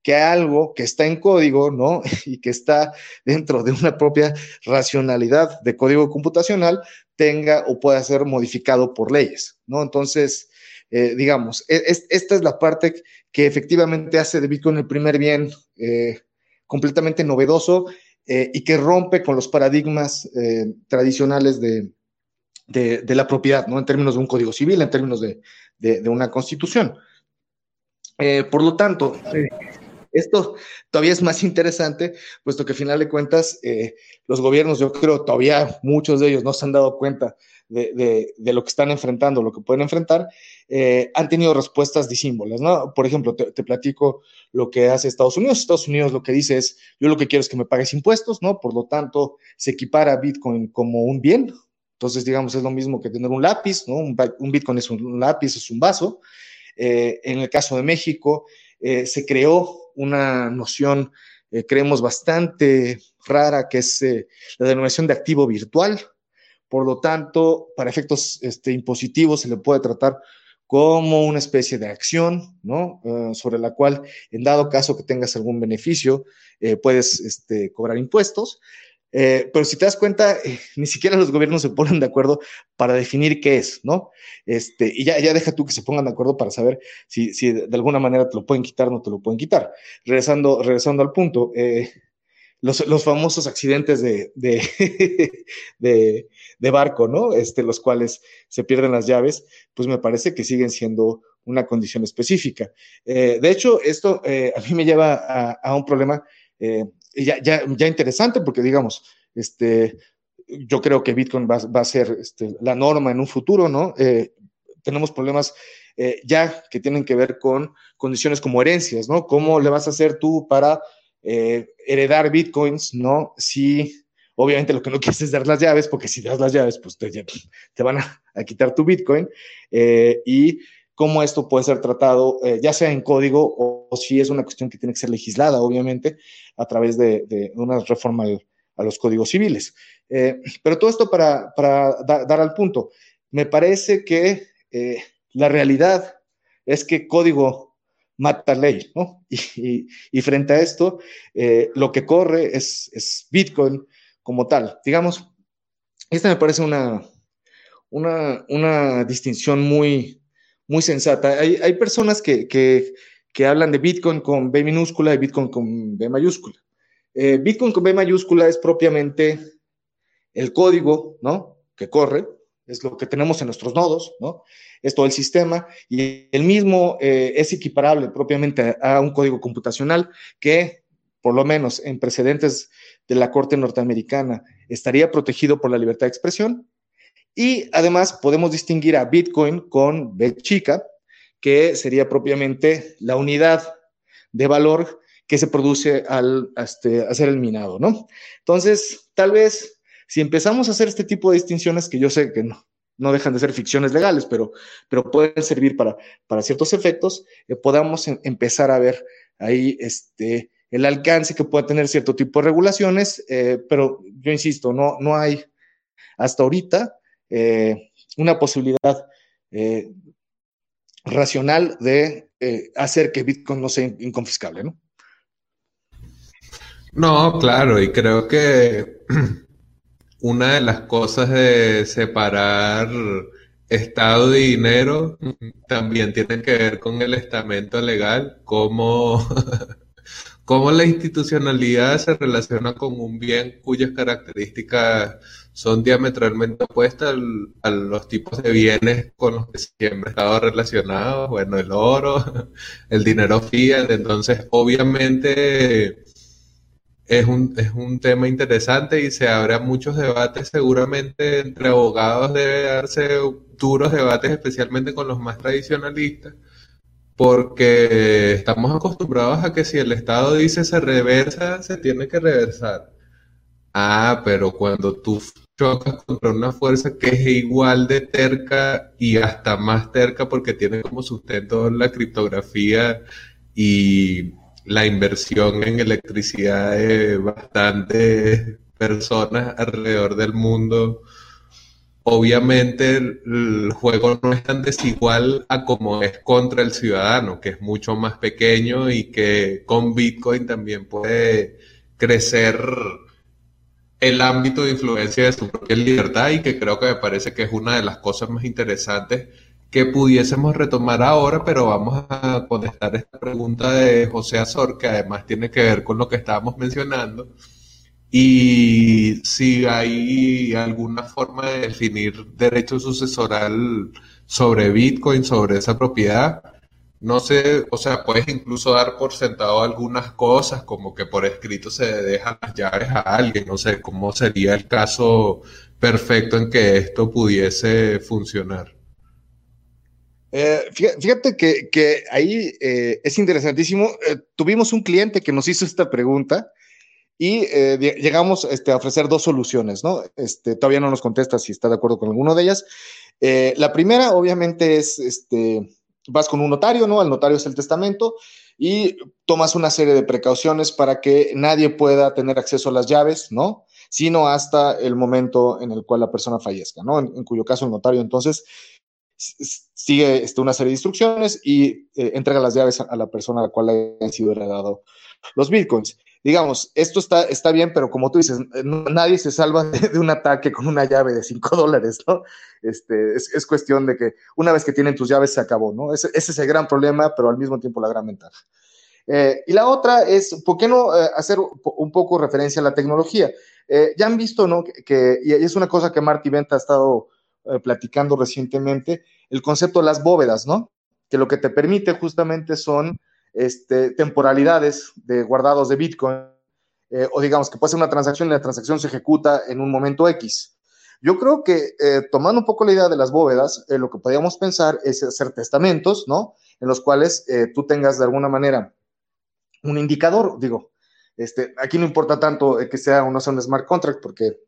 que algo que está en código, ¿no? Y que está dentro de una propia racionalidad de código computacional, tenga o pueda ser modificado por leyes, ¿no? Entonces, eh, digamos, e, esta es la parte que efectivamente hace de Bitcoin el primer bien eh, completamente novedoso eh, y que rompe con los paradigmas eh, tradicionales de, de, la propiedad, ¿no? En términos de un código civil, en términos de, de una constitución. Eh, por lo tanto, esto todavía es más interesante, puesto que al final de cuentas, los gobiernos, yo creo, todavía muchos de ellos no se han dado cuenta de, de, lo que están enfrentando, lo que pueden enfrentar, eh, han tenido respuestas disímbolas, ¿no? Por ejemplo, te, platico lo que hace Estados Unidos. Estados Unidos lo que dice es, yo lo que quiero es que me pagues impuestos, ¿no? Por lo tanto, se equipara Bitcoin como un bien. Entonces, digamos, es lo mismo que tener un lápiz, ¿no? Un, Bitcoin es un lápiz, es un vaso. Eh, en el caso de México, eh, se creó una noción, creemos, bastante rara, que es la denominación de activo virtual, por lo tanto, para efectos este, impositivos se le puede tratar como una especie de acción, ¿no? Eh, sobre la cual, en dado caso que tengas algún beneficio, eh, puedes este, cobrar impuestos. Eh, pero si te das cuenta, ni siquiera los gobiernos se ponen de acuerdo para definir qué es, ¿no? Este, y ya, ya deja tú que se pongan de acuerdo para saber si, si de alguna manera te lo pueden quitar o no te lo pueden quitar. Regresando, regresando al punto, los, famosos accidentes de, de, de, barco, ¿no? Este, los cuales se pierden las llaves, pues me parece que siguen siendo una condición específica. Eh, de hecho, esto eh, a mí me lleva a, un problema eh, ya, ya, ya, interesante, porque digamos, este, yo creo que Bitcoin va, va a ser este, la norma en un futuro, ¿no? tenemos problemas ya que tienen que ver con condiciones como herencias, ¿no? ¿Cómo le vas a hacer tú para eh, heredar bitcoins, ¿no? Si obviamente lo que no quieres es dar las llaves, porque si das las llaves, pues te, te van a, quitar tu bitcoin. y cómo esto puede ser tratado, ya sea en código o, si es una cuestión que tiene que ser legislada, obviamente, a través de, una reforma a los códigos civiles. pero todo esto para, dar al punto. Me parece que eh, la realidad es que código mata ley, ¿no? Y, frente a esto, eh, lo que corre es, Bitcoin como tal. Digamos, esta me parece una, una, distinción muy, muy sensata. Hay, personas que, que, hablan de Bitcoin con B minúscula y Bitcoin con B mayúscula. Eh, Bitcoin con B mayúscula es propiamente el código, ¿no? Que corre, es lo que tenemos en nuestros nodos, ¿no? Es todo el sistema y el mismo eh, es equiparable propiamente a, un código computacional que, por lo menos en precedentes de la Corte norteamericana, estaría protegido por la libertad de expresión. Y además podemos distinguir a Bitcoin con B chica, que sería propiamente la unidad de valor que se produce al este, hacer el minado, ¿no? Entonces, tal vez si empezamos a hacer este tipo de distinciones, que yo sé que no, no dejan de ser ficciones legales, pero, pero pueden servir para, para ciertos efectos, eh, podamos em, empezar a ver ahí este, el alcance que pueda tener cierto tipo de regulaciones, eh, pero yo insisto, no, no hay hasta ahorita eh, una posibilidad racional de hacer que Bitcoin no sea inconfiscable, ¿no? No, claro, y creo que una de las cosas de separar Estado y dinero también tiene que ver con el estamento legal, cómo, cómo la institucionalidad se relaciona con un bien cuyas características son diametralmente opuestas a los tipos de bienes con los que siempre he estado relacionado, bueno, el oro, el dinero fiat, entonces obviamente es un, es un tema interesante y se abre muchos debates seguramente entre abogados debe darse duros debates especialmente con los más tradicionalistas porque estamos acostumbrados a que si el Estado dice se reversa, se tiene que reversar. Ah, pero cuando tú chocas contra una fuerza que es igual de terca y hasta más terca porque tiene como sustento la criptografía y la inversión en electricidad de bastantes personas alrededor del mundo. Obviamente el, juego no es tan desigual a como es contra el ciudadano, que es mucho más pequeño y que con Bitcoin también puede crecer el ámbito de influencia de su propia libertad y que creo que me parece que es una de las cosas más interesantes que pudiésemos retomar ahora, pero vamos a contestar esta pregunta de José Azor, que además tiene que ver con lo que estábamos mencionando, y si hay alguna forma de definir derecho sucesoral sobre Bitcoin, sobre esa propiedad. No sé, o sea, puedes incluso dar por sentado algunas cosas, como que por escrito se dejan las llaves a alguien, no sé cómo sería el caso perfecto en que esto pudiese funcionar. Eh, fíjate que, ahí eh, es interesantísimo. Eh, tuvimos un cliente que nos hizo esta pregunta y llegamos este, a ofrecer dos soluciones, ¿no? Este, todavía no nos contesta si está de acuerdo con alguna de ellas. la primera, obviamente, es, este, vas con un notario, ¿no? El notario es el testamento y tomas una serie de precauciones para que nadie pueda tener acceso a las llaves, ¿no? Sino hasta el momento en el cual la persona fallezca, ¿no? en cuyo caso el notario entonces sigue este, una serie de instrucciones y eh, entrega las llaves a, la persona a la cual han sido heredado los bitcoins. Digamos, esto está, está bien, pero como tú dices, nadie se salva de, un ataque con una llave de 5 dólares, ¿no? Este, es, cuestión de que una vez que tienen tus llaves se acabó, ¿no? Ese, es el gran problema, pero al mismo tiempo la gran ventaja. Eh, y la otra es, ¿por qué no eh, hacer un poco referencia a la tecnología? ya han visto, ¿no? Que, y es una cosa que Marty Venta ha estado eh, platicando recientemente, el concepto de las bóvedas, ¿no? Que lo que te permite justamente son este, temporalidades de guardados de Bitcoin, eh, o digamos que puede ser una transacción y la transacción se ejecuta en un momento X. Yo creo que eh, tomando un poco la idea de las bóvedas, lo que podríamos pensar es hacer testamentos, ¿no? En los cuales tú tengas de alguna manera un indicador, digo, este, aquí no importa tanto que sea o no sea un smart contract porque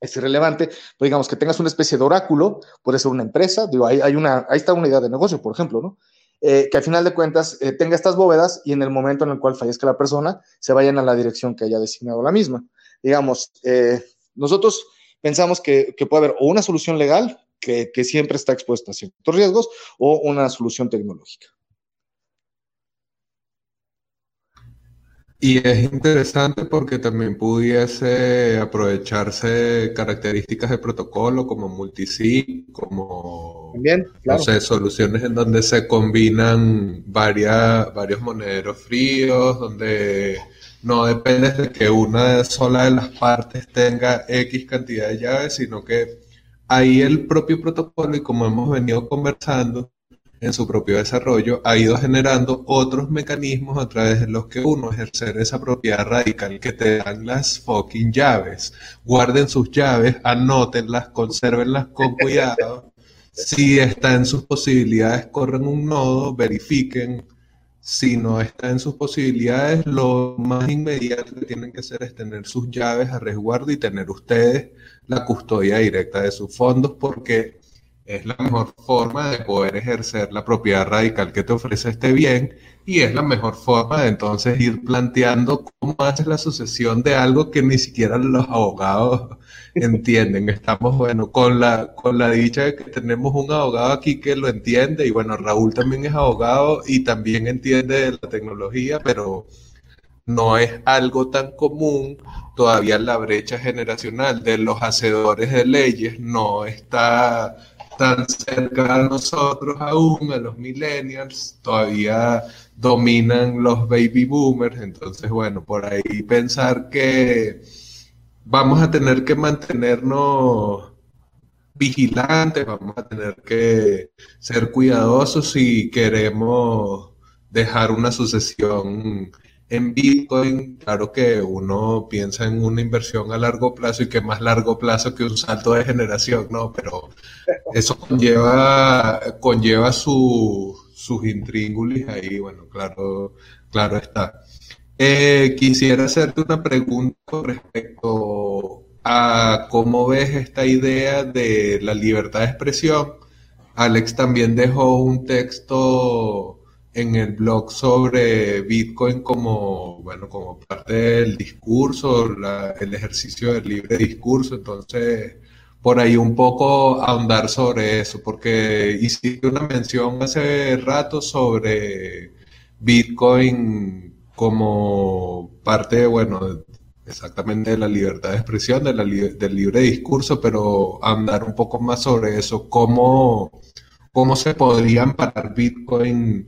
es irrelevante, pero digamos que tengas una especie de oráculo, puede ser una empresa, digo, hay, hay una, ahí está una idea de negocio, por ejemplo, ¿no? que al final de cuentas tenga estas bóvedas y en el momento en el cual fallezca la persona, se vayan a la dirección que haya designado la misma. Digamos, nosotros pensamos que, puede haber o una solución legal que, siempre está expuesta a ciertos riesgos o una solución tecnológica. Y es interesante porque también pudiese aprovecharse características de protocolo como multisig, como no sé, soluciones en donde se combinan varias, varios monederos fríos, donde no depende de que una sola de las partes tenga X cantidad de llaves, sino que ahí el propio protocolo, y como hemos venido conversando en su propio desarrollo, ha ido generando otros mecanismos a través de los que uno ejercer esa propiedad radical que te dan las fucking llaves. Guarden sus llaves, anótenlas, consérvenlas con cuidado. Si está en sus posibilidades, corren un nodo, verifiquen, si no está en sus posibilidades, lo más inmediato que tienen que hacer es tener sus llaves a resguardo y tener ustedes la custodia directa de sus fondos porque es la mejor forma de poder ejercer la propiedad radical que te ofrece este bien y es la mejor forma de entonces ir planteando cómo haces la sucesión de algo que ni siquiera los abogados entienden. Estamos, bueno, con la, con la dicha de que tenemos un abogado aquí que lo entiende y bueno, Raúl también es abogado y también entiende de la tecnología, pero no es algo tan común. Todavía la brecha generacional de los hacedores de leyes no está tan cerca a nosotros aún, a los millennials, todavía dominan los baby boomers, entonces bueno, por ahí pensar que vamos a tener que mantenernos vigilantes, vamos a tener que ser cuidadosos si queremos dejar una sucesión en Bitcoin. Claro que uno piensa en una inversión a largo plazo y que más largo plazo que un salto de generación, ¿no? Pero eso conlleva, conlleva sus intríngulis ahí, bueno, claro, claro está. Eh, quisiera hacerte una pregunta respecto a cómo ves esta idea de la libertad de expresión. Alex también dejó un texto en el blog sobre Bitcoin como, bueno, como parte del discurso, el ejercicio del libre discurso. Entonces, por ahí un poco ahondar sobre eso, porque hiciste una mención hace rato sobre Bitcoin como parte, bueno, exactamente de la libertad de expresión, de la del libre discurso, pero andar un poco más sobre eso, cómo, cómo se podría parar Bitcoin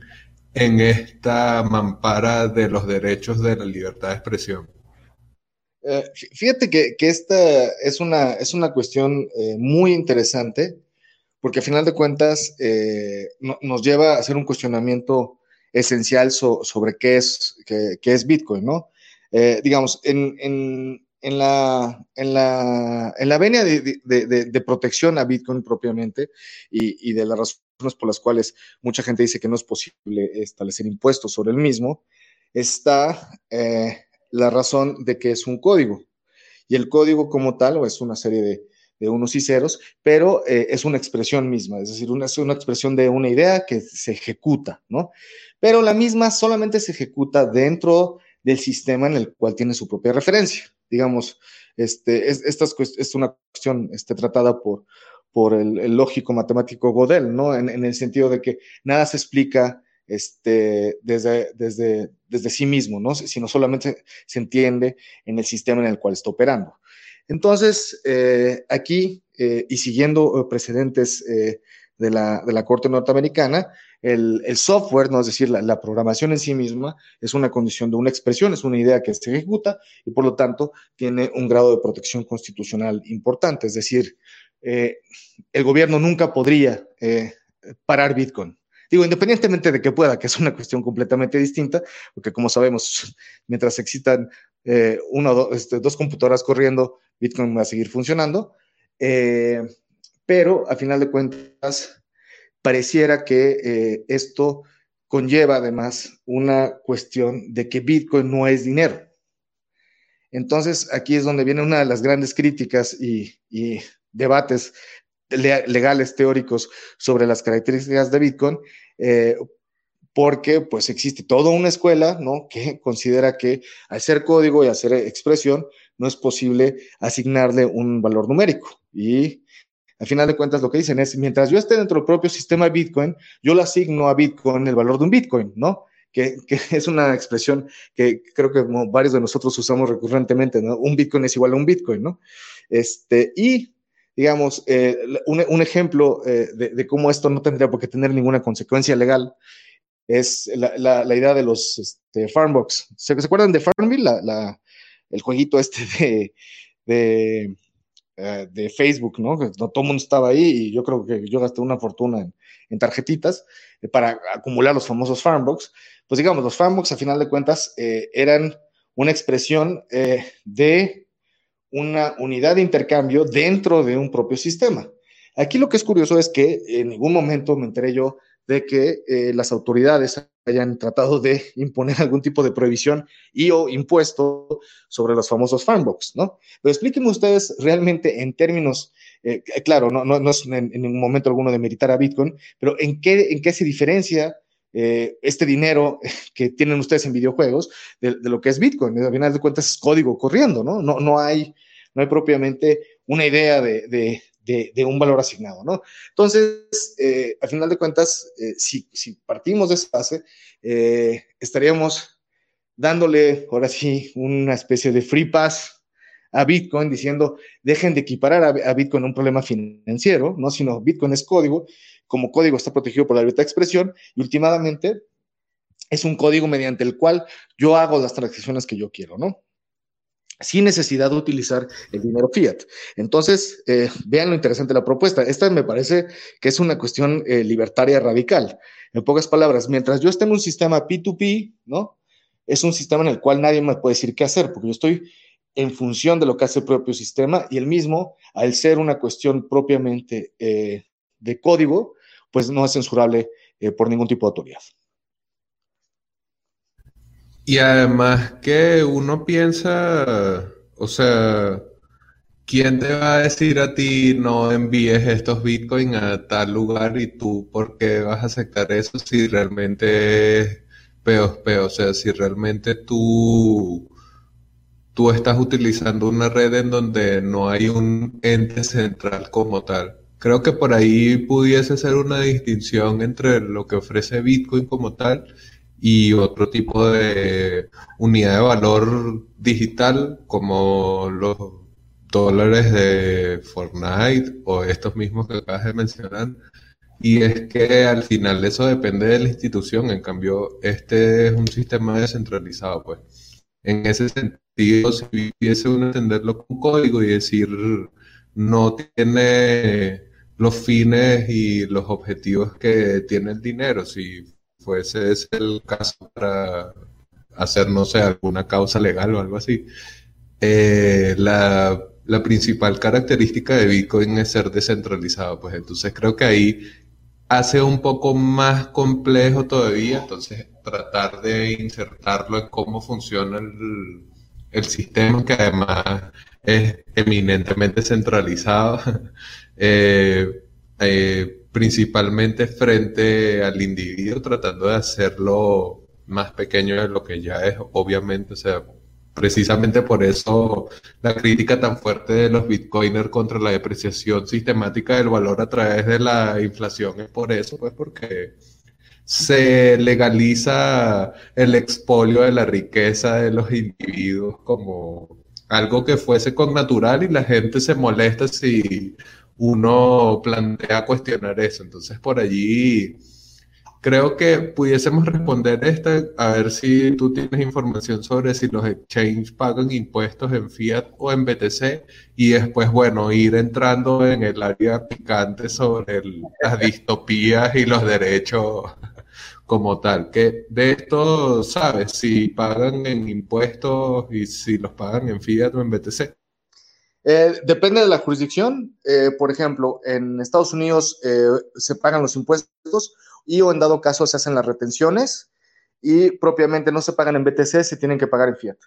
en esta mampara de los derechos de la libertad de expresión. Eh, fíjate que, esta es una, es una cuestión eh, muy interesante, porque a final de cuentas eh, nos lleva a hacer un cuestionamiento esencial sobre qué es, qué, es Bitcoin, ¿no? Digamos, en, en, la, en, la, en la venia de, de, protección a Bitcoin propiamente y, y, de las razones por las cuales mucha gente dice que no es posible establecer impuestos sobre el mismo, está eh, la razón de que es un código. Y el código como tal, es una serie de, unos y ceros, pero eh, es una expresión misma, es decir, una, es una expresión de una idea que se ejecuta, ¿no? pero la misma solamente se ejecuta dentro del sistema en el cual tiene su propia referencia. Digamos, este, es, esta es, una cuestión este, tratada por, por el, lógico matemático Godel, ¿no? En, el sentido de que nada se explica este, desde, desde, desde sí mismo, ¿no? Sino solamente se entiende en el sistema en el cual está operando. Entonces, eh, aquí, eh, y siguiendo precedentes eh, de, la, de la Corte Norteamericana, el, software, ¿no? es decir, la, programación en sí misma, es una condición de una expresión, es una idea que se ejecuta y por lo tanto tiene un grado de protección constitucional importante. Es decir, eh, el gobierno nunca podría eh, parar Bitcoin. Digo, independientemente de que pueda, que es una cuestión completamente distinta, porque como sabemos, mientras existan eh, una o este, dos computadoras corriendo, Bitcoin va a seguir funcionando. Pero a final de cuentas, pareciera que esto conlleva además una cuestión de que Bitcoin no es dinero. Entonces, aquí es donde viene una de las grandes críticas y, debates legales teóricos sobre las características de Bitcoin, eh, porque pues existe toda una escuela, ¿no? Que considera que al ser código y hacer expresión, no es posible asignarle un valor numérico. Y al final de cuentas lo que dicen es, mientras yo esté dentro del propio sistema Bitcoin, yo le asigno a Bitcoin el valor de un Bitcoin, ¿no? Que, es una expresión que creo que varios de nosotros usamos recurrentemente, ¿no? Un Bitcoin es igual a un Bitcoin, ¿no? Este, y, digamos, eh, un, ejemplo eh, de, cómo esto no tendría por qué tener ninguna consecuencia legal es la, idea de los este, Farmbox. ¿Se, acuerdan de Farmville? el jueguito este de eh, de Facebook, ¿no? todo el mundo estaba ahí y yo creo que yo gasté una fortuna en, tarjetitas eh, para acumular los famosos Farmbox. Pues digamos, los Farmbox a final de cuentas eran una expresión de una unidad de intercambio dentro de un propio sistema. Aquí lo que es curioso es que en ningún momento me enteré yo de que eh, las autoridades hayan tratado de imponer algún tipo de prohibición y o impuesto sobre los famosos fanbox, ¿no? Pero explíquenme ustedes realmente en términos, eh, claro, no, no, es en, ningún momento alguno de meritar a Bitcoin, pero ¿en qué, en qué se diferencia eh, este dinero que tienen ustedes en videojuegos de, lo que es Bitcoin? A final de cuentas es código corriendo, ¿no? No, no, hay, no hay propiamente una idea de de, un valor asignado, ¿no? Entonces, eh, al final de cuentas, eh, si, partimos de esa base, eh, estaríamos dándole, ahora sí, una especie de free pass a Bitcoin diciendo, dejen de equiparar a, Bitcoin a un problema financiero, ¿no? Sino Bitcoin es código, como código está protegido por la libertad de expresión y últimamente es un código mediante el cual yo hago las transacciones que yo quiero, ¿no? sin necesidad de utilizar el dinero fiat. Entonces, eh, vean lo interesante de la propuesta. Esta me parece que es una cuestión eh, libertaria radical. En pocas palabras, mientras yo esté en un sistema P2P, ¿no? Es un sistema en el cual nadie me puede decir qué hacer, porque yo estoy en función de lo que hace el propio sistema y el mismo, al ser una cuestión propiamente eh, de código, pues no es censurable por ningún tipo de autoridad. Y además que uno piensa, o sea, ¿quién te va a decir a ti no envíes estos bitcoins a tal lugar y tú por qué vas a aceptar eso si realmente es peor? O sea, si realmente tú, tú estás utilizando una red en donde no hay un ente central como tal. Creo que por ahí pudiese ser una distinción entre lo que ofrece Bitcoin como tal y otro tipo de unidad de valor digital como los dólares de Fortnite o estos mismos que acabas de mencionar. Y es que al final eso depende de la institución, en cambio este es un sistema descentralizado, pues. En ese sentido, si pudiese uno entenderlo con código y decir no tiene los fines y los objetivos que tiene el dinero, si fuese ese el caso para hacer, no sé, alguna causa legal o algo así. Eh, la, principal característica de Bitcoin es ser descentralizado, pues entonces creo que ahí hace un poco más complejo todavía, entonces tratar de insertarlo en cómo funciona el, el sistema, que además es eminentemente centralizado. eh, eh, principalmente frente al individuo, tratando de hacerlo más pequeño de lo que ya es, obviamente, o sea, precisamente por eso la crítica tan fuerte de los bitcoiners contra la depreciación sistemática del valor a través de la inflación es por eso, pues porque se legaliza el expolio de la riqueza de los individuos como algo que fuese con natural y la gente se molesta si uno plantea cuestionar eso. Entonces, por allí creo que pudiésemos responder esta, a ver si tú tienes información sobre si los exchanges pagan impuestos en fiat o en BTC y después, bueno, ir entrando en el área picante sobre las distopías y los derechos como tal. Que de esto sabes si pagan en impuestos y si los pagan en fiat o en BTC. Eh, depende de la jurisdicción. Eh, por ejemplo, en Estados Unidos eh, se pagan los impuestos y o en dado caso se hacen las retenciones y propiamente no se pagan en BTC, se tienen que pagar en fiat.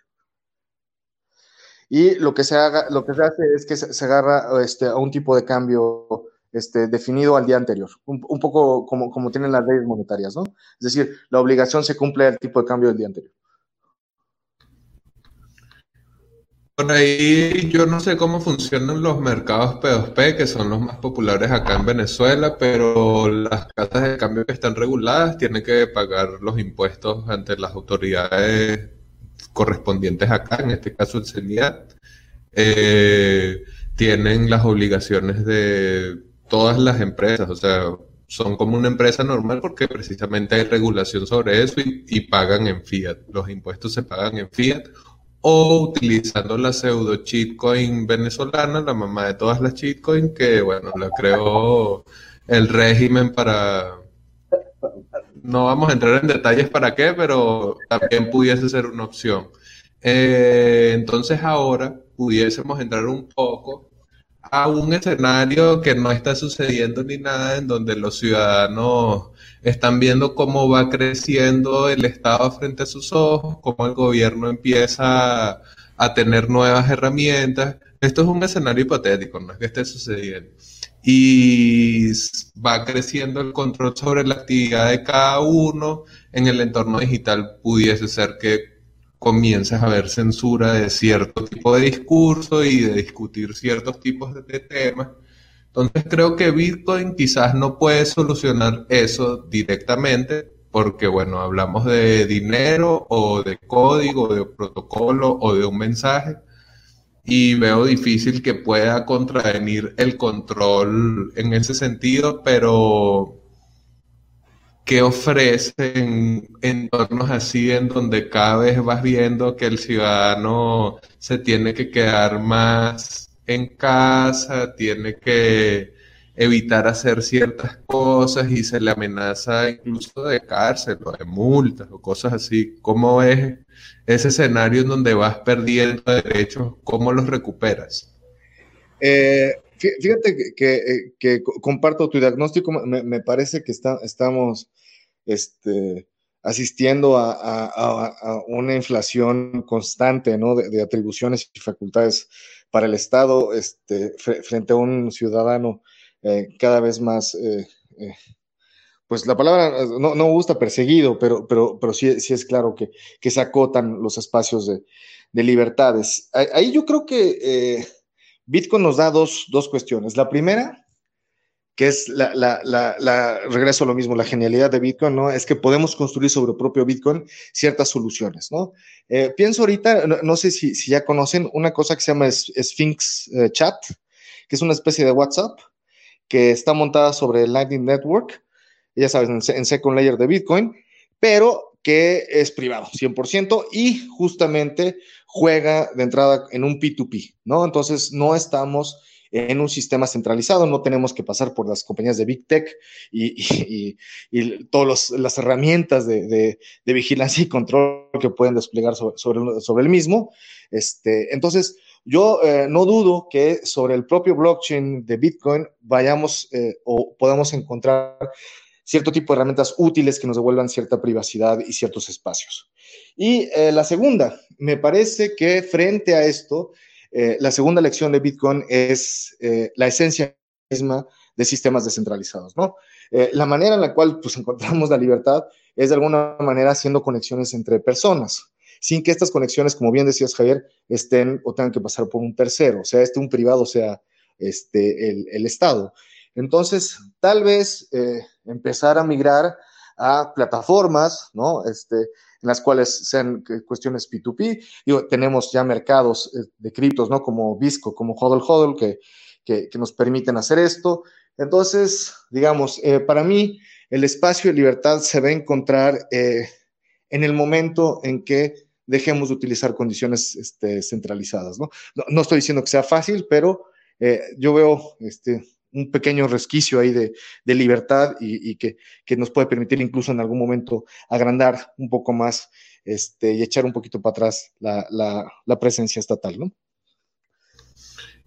Y lo que se, haga, lo que se hace es que se, agarra este, a un tipo de cambio este, definido al día anterior, un, poco como, como, tienen las leyes monetarias, ¿no? Es decir, la obligación se cumple al tipo de cambio del día anterior. Por ahí yo no sé cómo funcionan los mercados P2P, que son los más populares acá en Venezuela, pero las casas de cambio que están reguladas tienen que pagar los impuestos ante las autoridades correspondientes acá, en este caso el CENIAT. Eh, tienen las obligaciones de todas las empresas, o sea, son como una empresa normal porque precisamente hay regulación sobre eso y, pagan en fiat. Los impuestos se pagan en fiat o utilizando la pseudo cheatcoin venezolana, la mamá de todas las cheatcoins, que bueno, la creó el régimen para... No vamos a entrar en detalles para qué, pero también pudiese ser una opción. Eh, entonces ahora pudiésemos entrar un poco a un escenario que no está sucediendo ni nada, en donde los ciudadanos están viendo cómo va creciendo el Estado frente a sus ojos, cómo el gobierno empieza a, tener nuevas herramientas. Esto es un escenario hipotético, no es que esté sucediendo. Y va creciendo el control sobre la actividad de cada uno en el entorno digital. Pudiese ser que comiences a haber censura de cierto tipo de discurso y de discutir ciertos tipos de temas. Entonces creo que Bitcoin quizás no puede solucionar eso directamente porque, bueno, hablamos de dinero o de código, de protocolo o de un mensaje y veo difícil que pueda contravenir el control en ese sentido, pero ¿qué ofrecen entornos así en donde cada vez vas viendo que el ciudadano se tiene que quedar más en casa, tiene que evitar hacer ciertas cosas y se le amenaza incluso de cárcel o de multas o cosas así. ¿Cómo es ese escenario en donde vas perdiendo derechos? ¿Cómo los recuperas? Eh, fíjate que, que, comparto tu diagnóstico. Me, parece que estamos este, asistiendo a, una inflación constante ¿no? de, atribuciones y facultades para el Estado este, frente a un ciudadano eh, cada vez más, eh, eh, pues la palabra no, me gusta perseguido, pero, sí es claro que, que se acotan los espacios de, libertades. Ahí yo creo que Bitcoin nos da dos, dos cuestiones. La primera que es la, regreso a lo mismo, la genialidad de Bitcoin, ¿no? Es que podemos construir sobre el propio Bitcoin ciertas soluciones, ¿no? Eh, pienso ahorita, no, sé si, si, ya conocen una cosa que se llama Sphinx eh, Chat, que es una especie de WhatsApp que está montada sobre el Lightning Network, ya sabes, en, en second layer de Bitcoin, pero que es privado, 100%, y justamente juega de entrada en un P2P, ¿no? Entonces, no estamos en un sistema centralizado, no tenemos que pasar por las compañías de Big Tech y, todas las herramientas de, vigilancia y control que pueden desplegar sobre, el mismo. Este, entonces, yo eh, no dudo que sobre el propio blockchain de Bitcoin vayamos eh, o podamos encontrar cierto tipo de herramientas útiles que nos devuelvan cierta privacidad y ciertos espacios. Y eh, la segunda, me parece que frente a esto, eh, la segunda lección de Bitcoin es eh, la esencia misma de sistemas descentralizados, ¿no? La manera en la cual pues, encontramos la libertad es de alguna manera haciendo conexiones entre personas, sin que estas conexiones, como bien decías Javier, estén o tengan que pasar por un tercero, sea este un privado, sea este el, el Estado. Entonces, tal vez empezar a migrar a plataformas, ¿no? Este, en las cuales sean cuestiones P2P. Digo, tenemos ya mercados eh, de criptos, ¿no? Como Visco, como Hodl Hodl, que, que, nos permiten hacer esto. Entonces, digamos, eh, para mí, el espacio de libertad se va a encontrar eh, en el momento en que dejemos de utilizar condiciones este, centralizadas, ¿no? ¿no? ¿no? estoy diciendo que sea fácil, pero yo veo este, un pequeño resquicio ahí de, libertad y, que, nos puede permitir incluso en algún momento agrandar un poco más este, y echar un poquito para atrás la, presencia estatal, ¿no?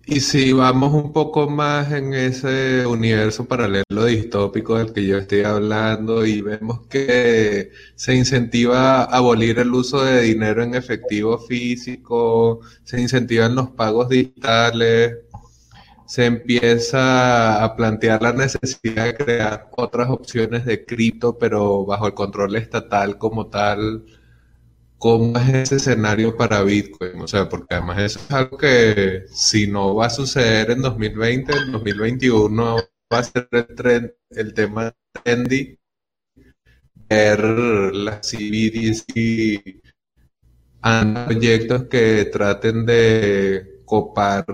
Y si vamos un poco más en ese universo paralelo distópico del que yo estoy hablando y vemos que se incentiva a abolir el uso de dinero en efectivo físico, se incentivan los pagos digitales, se empieza a plantear la necesidad de crear otras opciones de cripto, pero bajo el control estatal como tal ¿Cómo es ese escenario para Bitcoin? O sea, porque además eso es algo que si no va a suceder en 2020, en 2021 va a ser el, el tema trendy, ver las CBDC proyectos que traten de copar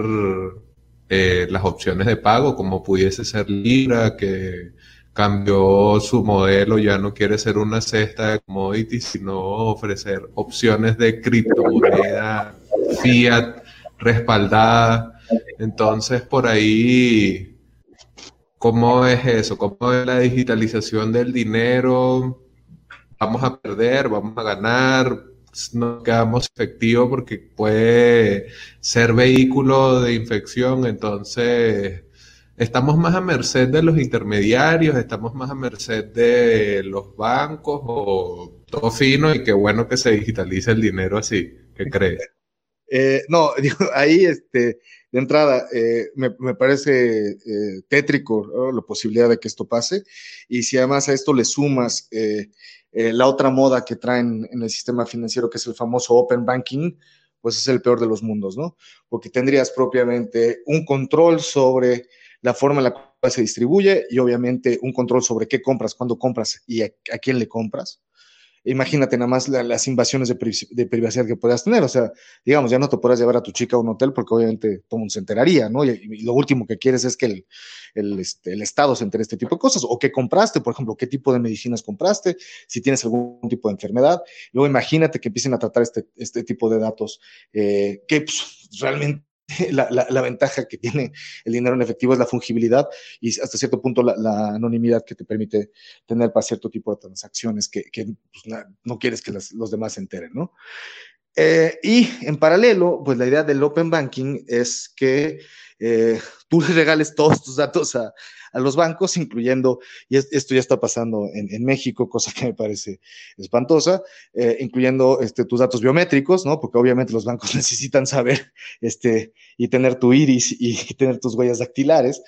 eh, las opciones de pago, como pudiese ser Libra, que cambió su modelo, ya no quiere ser una cesta de commodities, sino ofrecer opciones de criptomoneda fiat respaldada. Entonces, por ahí, ¿cómo es eso? ¿Cómo es la digitalización del dinero? ¿Vamos a perder? ¿Vamos a ganar? No quedamos efectivos porque puede ser vehículo de infección, entonces estamos más a merced de los intermediarios, estamos más a merced de los bancos o todo fino y qué bueno que se digitalice el dinero así. ¿Qué crees? Eh, no, ahí este, de entrada eh, me, parece eh, tétrico la posibilidad de que esto pase y si además a esto le sumas la otra moda que traen en el sistema financiero que es el famoso open banking, pues es el peor de los mundos, ¿no? Porque tendrías propiamente un control sobre la forma en la cual se distribuye y obviamente un control sobre qué compras, cuándo compras y a, quién le compras. Imagínate nada más las invasiones de, privacidad que puedas tener. O sea, digamos, ya no te podrás llevar a tu chica a un hotel porque obviamente todo mundo se enteraría, ¿no? Y, lo último que quieres es que el, el, este, el, Estado se entere este tipo de cosas. O qué compraste, por ejemplo, qué tipo de medicinas compraste, si tienes algún tipo de enfermedad. Luego imagínate que empiecen a tratar este, este tipo de datos eh, que pues, realmente la, ventaja que tiene el dinero en efectivo es la fungibilidad y hasta cierto punto la, anonimidad que te permite tener para cierto tipo de transacciones que, pues, no quieres que los demás se enteren, ¿no? Eh, y en paralelo, pues la idea del open banking es que eh, tú le regales todos tus datos a, a los bancos, incluyendo, y esto ya está pasando en, México, cosa que me parece espantosa, eh, incluyendo este, tus datos biométricos, ¿no? Porque obviamente los bancos necesitan saber este, y tener tu iris y, tener tus huellas dactilares.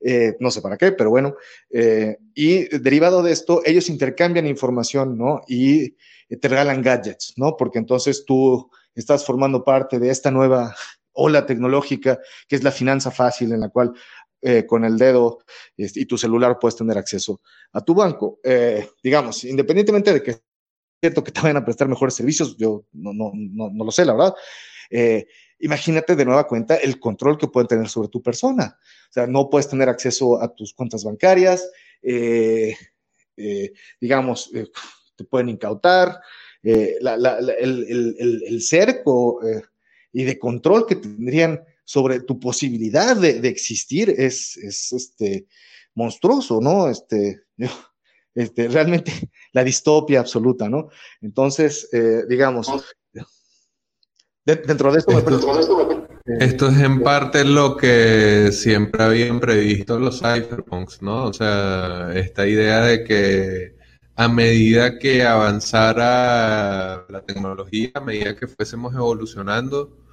Eh, no sé para qué, pero bueno. Eh, y derivado de esto, ellos intercambian información, ¿no? Y te regalan gadgets, ¿no? Porque entonces tú estás formando parte de esta nueva ola tecnológica que es la finanza fácil, en la cual eh, con el dedo y tu celular puedes tener acceso a tu banco. Eh, digamos, independientemente de que cierto que te vayan a prestar mejores servicios, yo no, no, no, lo sé, la verdad. Eh, imagínate de nueva cuenta el control que pueden tener sobre tu persona. O sea, no puedes tener acceso a tus cuentas bancarias, digamos, te pueden incautar, el, cerco y de control que tendrían sobre tu posibilidad de, existir es, este, monstruoso, ¿no? Este, este, realmente la distopia absoluta, ¿no? Entonces, eh, digamos, dentro de esto... Esto, es en parte lo que siempre habían previsto los cypherpunks, ¿no? O sea, esta idea de que a medida que avanzara la tecnología, a medida que fuésemos evolucionando,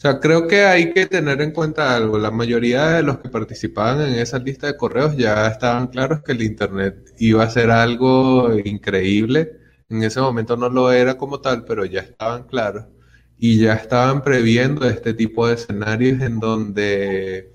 o sea, creo que hay que tener en cuenta algo. La mayoría de los que participaban en esa lista de correos ya estaban claros que el Internet iba a ser algo increíble. En ese momento no lo era como tal, pero ya estaban claros. Y ya estaban previendo este tipo de escenarios en donde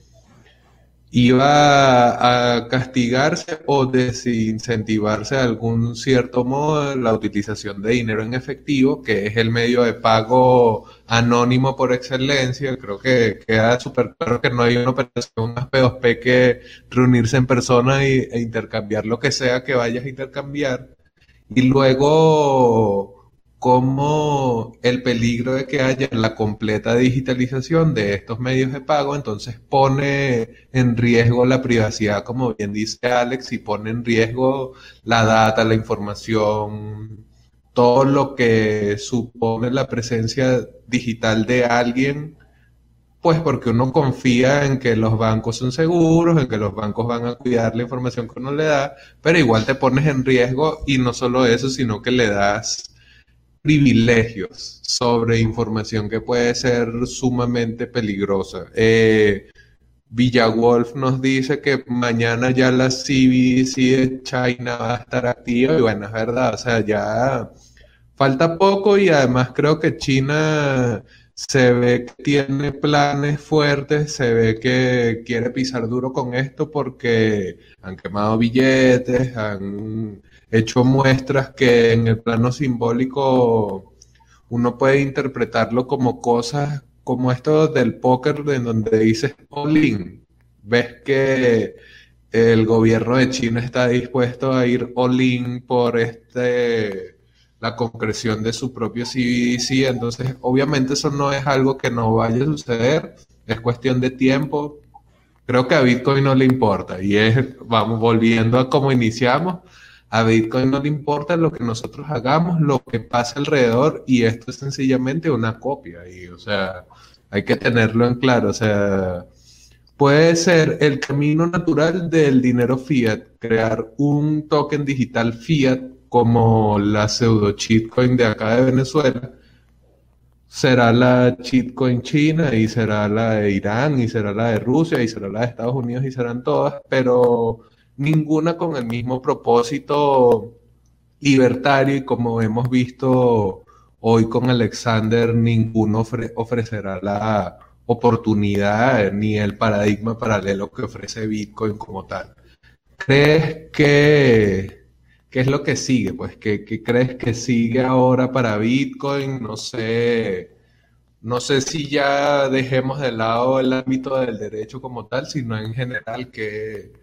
iba a castigarse o desincentivarse de algún cierto modo la utilización de dinero en efectivo, que es el medio de pago anónimo por excelencia. Creo que queda súper claro que no hay una operación más P2P que reunirse en persona e intercambiar lo que sea que vayas a intercambiar. Y luego como el peligro de que haya la completa digitalización de estos medios de pago, entonces pone en riesgo la privacidad, como bien dice Alex, y pone en riesgo la data, la información, todo lo que supone la presencia digital de alguien pues porque uno confía en que los bancos son seguros, en que los bancos van a cuidar la información que uno le da, pero igual te pones en riesgo y no solo eso, sino que le das privilegios sobre información que puede ser sumamente peligrosa. Eh, Villawolf nos dice que mañana ya la CBDC de China va a estar activa y bueno, es verdad, o sea, ya falta poco y además creo que China se ve que tiene planes fuertes, se ve que quiere pisar duro con esto porque han quemado billetes, han hecho muestras que en el plano simbólico uno puede interpretarlo como cosas como esto del póker en donde dices all. Ves que el gobierno de China está dispuesto a ir all in por este la concreción de su propio CBDC, entonces obviamente eso no es algo que no vaya a suceder, es cuestión de tiempo. Creo que a Bitcoin no le importa y es, vamos volviendo a cómo iniciamos, a Bitcoin no le importa lo que nosotros hagamos, lo que pasa alrededor y esto es sencillamente una copia y o sea, hay que tenerlo en claro, o sea, puede ser el camino natural del dinero fiat, crear un token digital fiat como la pseudo cheatcoin de acá de Venezuela. Será la cheatcoin china y será la de Irán y será la de Rusia y será la de Estados Unidos y serán todas, pero ninguna con el mismo propósito libertario y como hemos visto hoy con Alexander, ninguno ofrecerá la oportunidad ni el paradigma paralelo que ofrece Bitcoin como tal. ¿Crees que qué es lo que sigue? Pues, ¿qué, ¿qué, crees que sigue ahora para Bitcoin? No sé, no sé si ya dejemos de lado el ámbito del derecho como tal, sino en general, ¿qué,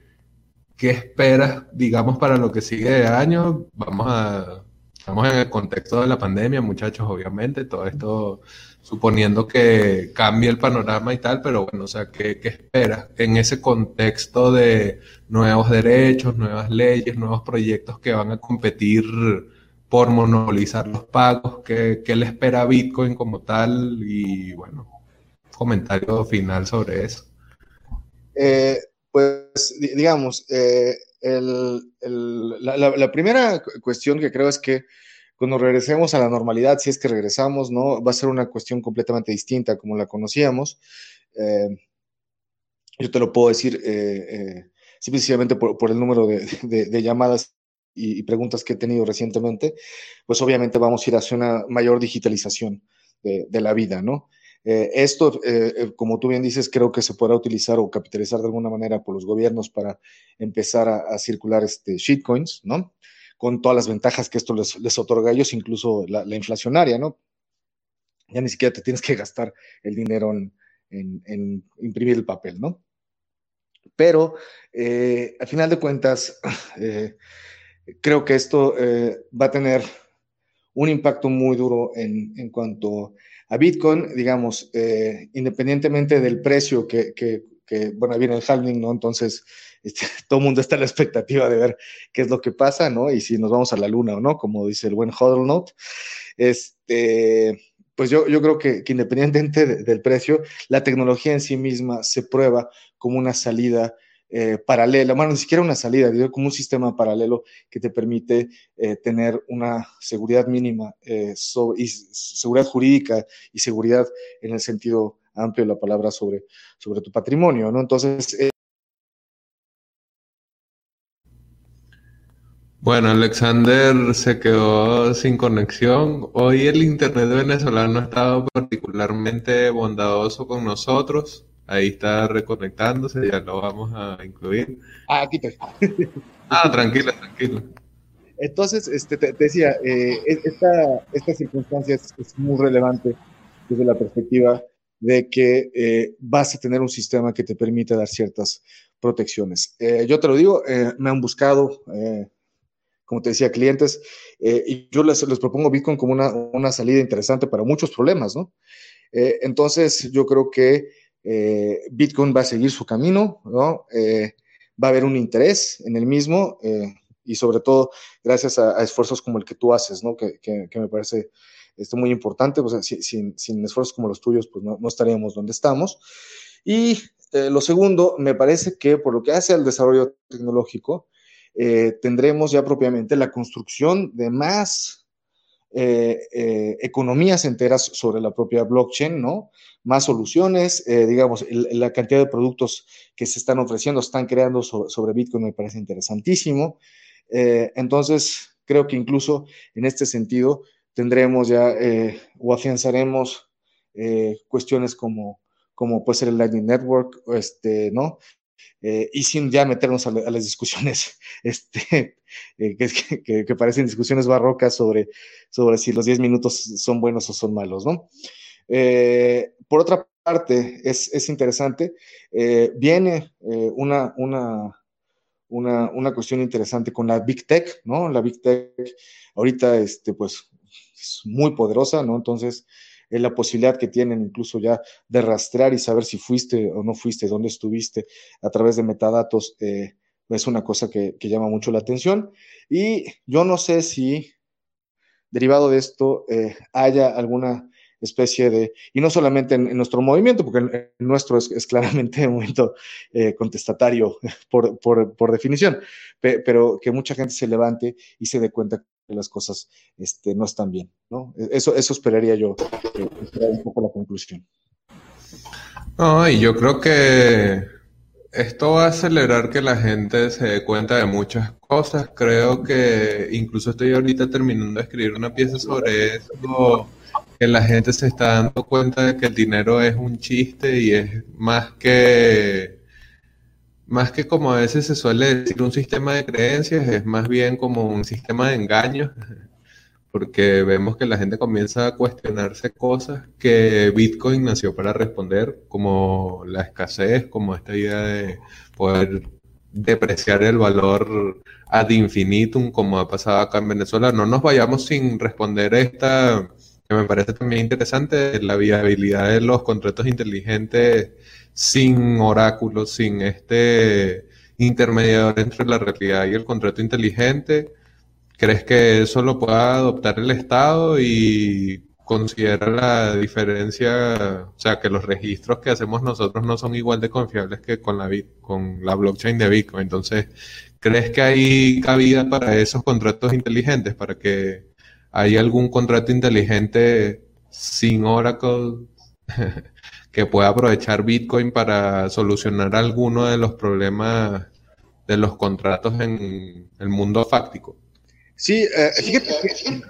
qué esperas, digamos, para lo que sigue de año? Vamos a, estamos en el contexto de la pandemia, muchachos, obviamente, todo esto suponiendo que cambie el panorama y tal, pero bueno, o sea, ¿qué, qué esperas en ese contexto de nuevos derechos, nuevas leyes, nuevos proyectos que van a competir por monopolizar los pagos? ¿Qué, qué le espera Bitcoin como tal? Y bueno, comentario final sobre eso. Eh, pues digamos, eh, el, el, la, primera cuestión que creo es que cuando regresemos a la normalidad, si es que regresamos, ¿no? Va a ser una cuestión completamente distinta como la conocíamos. Eh, yo te lo puedo decir eh, eh, simplemente por, el número de, llamadas y, preguntas que he tenido recientemente, pues obviamente vamos a ir hacia una mayor digitalización de la vida, ¿no? Eh, esto, eh, eh, como tú bien dices, creo que se podrá utilizar o capitalizar de alguna manera por los gobiernos para empezar a, circular este shitcoins, ¿no? Con todas las ventajas que esto les, les otorga a ellos, incluso la, la, inflacionaria, ¿no? Ya ni siquiera te tienes que gastar el dinero en, en, en imprimir el papel, ¿no? Pero, eh, al final de cuentas, creo que esto va a tener un impacto muy duro en, en cuanto a Bitcoin, digamos, eh, independientemente del precio que, que, que, bueno, viene el halving, ¿no? Entonces, este, todo el mundo está en la expectativa de ver qué es lo que pasa, ¿no? Y si nos vamos a la luna o no, como dice el buen Hodl Note. Este, pues yo, yo creo que, independientemente de, del precio, la tecnología en sí misma se prueba como una salida eh, paralela, bueno, ni siquiera una salida, digo, como un sistema paralelo que te permite eh, tener una seguridad mínima eh, seguridad jurídica y seguridad en el sentido amplio de la palabra sobre, sobre tu patrimonio, ¿no? Entonces... Eh, bueno, Alexander se quedó sin conexión. Hoy el Internet venezolano ha estado particularmente bondadoso con nosotros. Ahí está reconectándose, ya lo vamos a incluir. Ah, aquí estoy. ah, tranquilo, tranquilo. Entonces, este, te, te decía, eh, esta, esta circunstancia es, es, muy relevante desde la perspectiva de que eh, vas a tener un sistema que te permite dar ciertas protecciones. Eh, yo te lo digo, eh, me han buscado, eh, como te decía, clientes, y yo les, les, propongo Bitcoin como una, una, salida interesante para muchos problemas, ¿no? entonces, yo creo que eh, Bitcoin va a seguir su camino, ¿no? Eh, va a haber un interés en el mismo, eh, y sobre todo gracias a, esfuerzos como el que tú haces, ¿no? Que, que, me parece esto muy importante, pues, sin, sin, esfuerzos como los tuyos, pues no, no estaríamos donde estamos. Y lo segundo, me parece que por lo que hace al desarrollo tecnológico, tendremos ya propiamente la construcción de más eh, economías enteras sobre la propia blockchain, ¿no? Más soluciones, digamos, la cantidad de productos que se están ofreciendo, están creando sobre Bitcoin me parece interesantísimo. entonces, creo que incluso en este sentido tendremos ya o afianzaremos cuestiones como como puede ser el Lightning Network, este, ¿no? Eh, y sin ya meternos a, las discusiones este, eh, que, que, parecen discusiones barrocas sobre, sobre si los 10 minutos son buenos o son malos, ¿no? Eh, por otra parte, es, es interesante, viene una, una, una, una, cuestión interesante con la Big Tech, ¿no? La Big Tech ahorita, este, pues, es muy poderosa, ¿no? Entonces, la posibilidad que tienen incluso ya de rastrear y saber si fuiste o no fuiste, dónde estuviste a través de metadatos, eh, es una cosa que, llama mucho la atención. Y yo no sé si derivado de esto eh, haya alguna especie de, y no solamente en, nuestro movimiento, porque nuestro es, claramente un movimiento eh, contestatario por, por, definición, pero que mucha gente se levante y se dé cuenta las cosas este, no están bien, ¿no? Eso, eso esperaría yo, eh, un poco la conclusión. No, y yo creo que esto va a acelerar que la gente se dé cuenta de muchas cosas. Creo que incluso estoy ahorita terminando de escribir una pieza sobre eso, que la gente se está dando cuenta de que el dinero es un chiste y es más que más que como a veces se suele decir un sistema de creencias, es más bien como un sistema de engaños, porque vemos que la gente comienza a cuestionarse cosas que Bitcoin nació para responder, como la escasez, como esta idea de poder depreciar el valor ad infinitum, como ha pasado acá en Venezuela. No nos vayamos sin responder esta, que me parece también interesante, la viabilidad de los contratos inteligentes sin oráculos, sin este intermediador entre la realidad y el contrato inteligente? ¿Crees que eso lo pueda adoptar el Estado y considera la diferencia, o sea, que los registros que hacemos nosotros no son igual de confiables que con la, blockchain de Bitcoin? Entonces, ¿crees que hay cabida para esos contratos inteligentes, para que haya algún contrato inteligente sin Oracle que pueda aprovechar Bitcoin para solucionar alguno de los problemas de los contratos en el mundo fáctico. Sí, eh, fíjate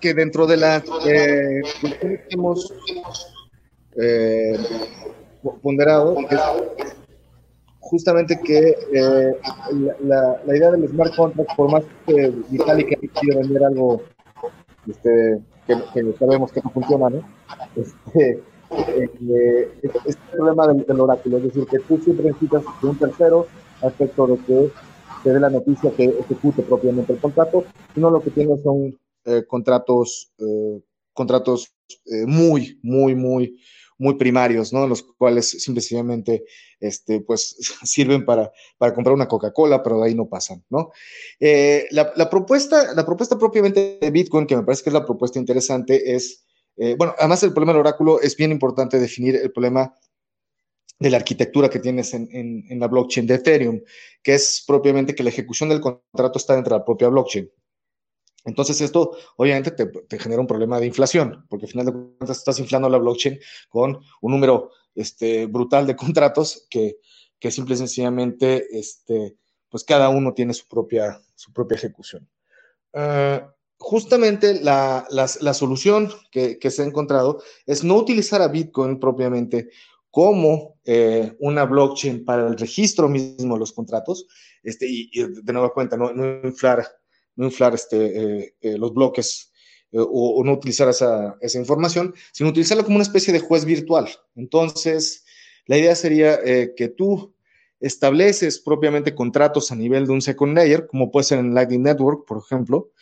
que, dentro de las eh, que hemos eh, ponderado justamente que eh, la, idea del smart contract, por más que Vitalik quiere vender algo este, que, que, sabemos que no funciona, ¿no? Este, eh, este problema del, oráculo, es decir, que tú siempre necesitas un tercero aspecto de que te dé la noticia que ejecute propiamente el contrato, sino lo que tienes son eh, contratos, eh, contratos eh, muy, muy, muy, muy primarios, ¿no? Los cuales simplemente, este, pues, sirven para, para comprar una Coca-Cola, pero de ahí no pasan, ¿no? la, la, propuesta, la propuesta propiamente de Bitcoin, que me parece que es la propuesta interesante, es eh, bueno, además el problema del oráculo es bien importante definir el problema de la arquitectura que tienes en, la blockchain de Ethereum, que es propiamente que la ejecución del contrato está dentro de la propia blockchain. Entonces esto obviamente te, genera un problema de inflación, porque al final de cuentas estás inflando la blockchain con un número este, brutal de contratos que, que simple y sencillamente, este, pues cada uno tiene su propia, ejecución. Ah, justamente la, solución que, se ha encontrado es no utilizar a Bitcoin propiamente como eh, una blockchain para el registro mismo de los contratos, este, y, de nueva cuenta, no, inflar, no inflar este, eh, eh, los bloques o, no utilizar esa, esa, información, sino utilizarla como una especie de juez virtual. Entonces, la idea sería que tú estableces propiamente contratos a nivel de un second layer, como puede ser en Lightning Network, por ejemplo,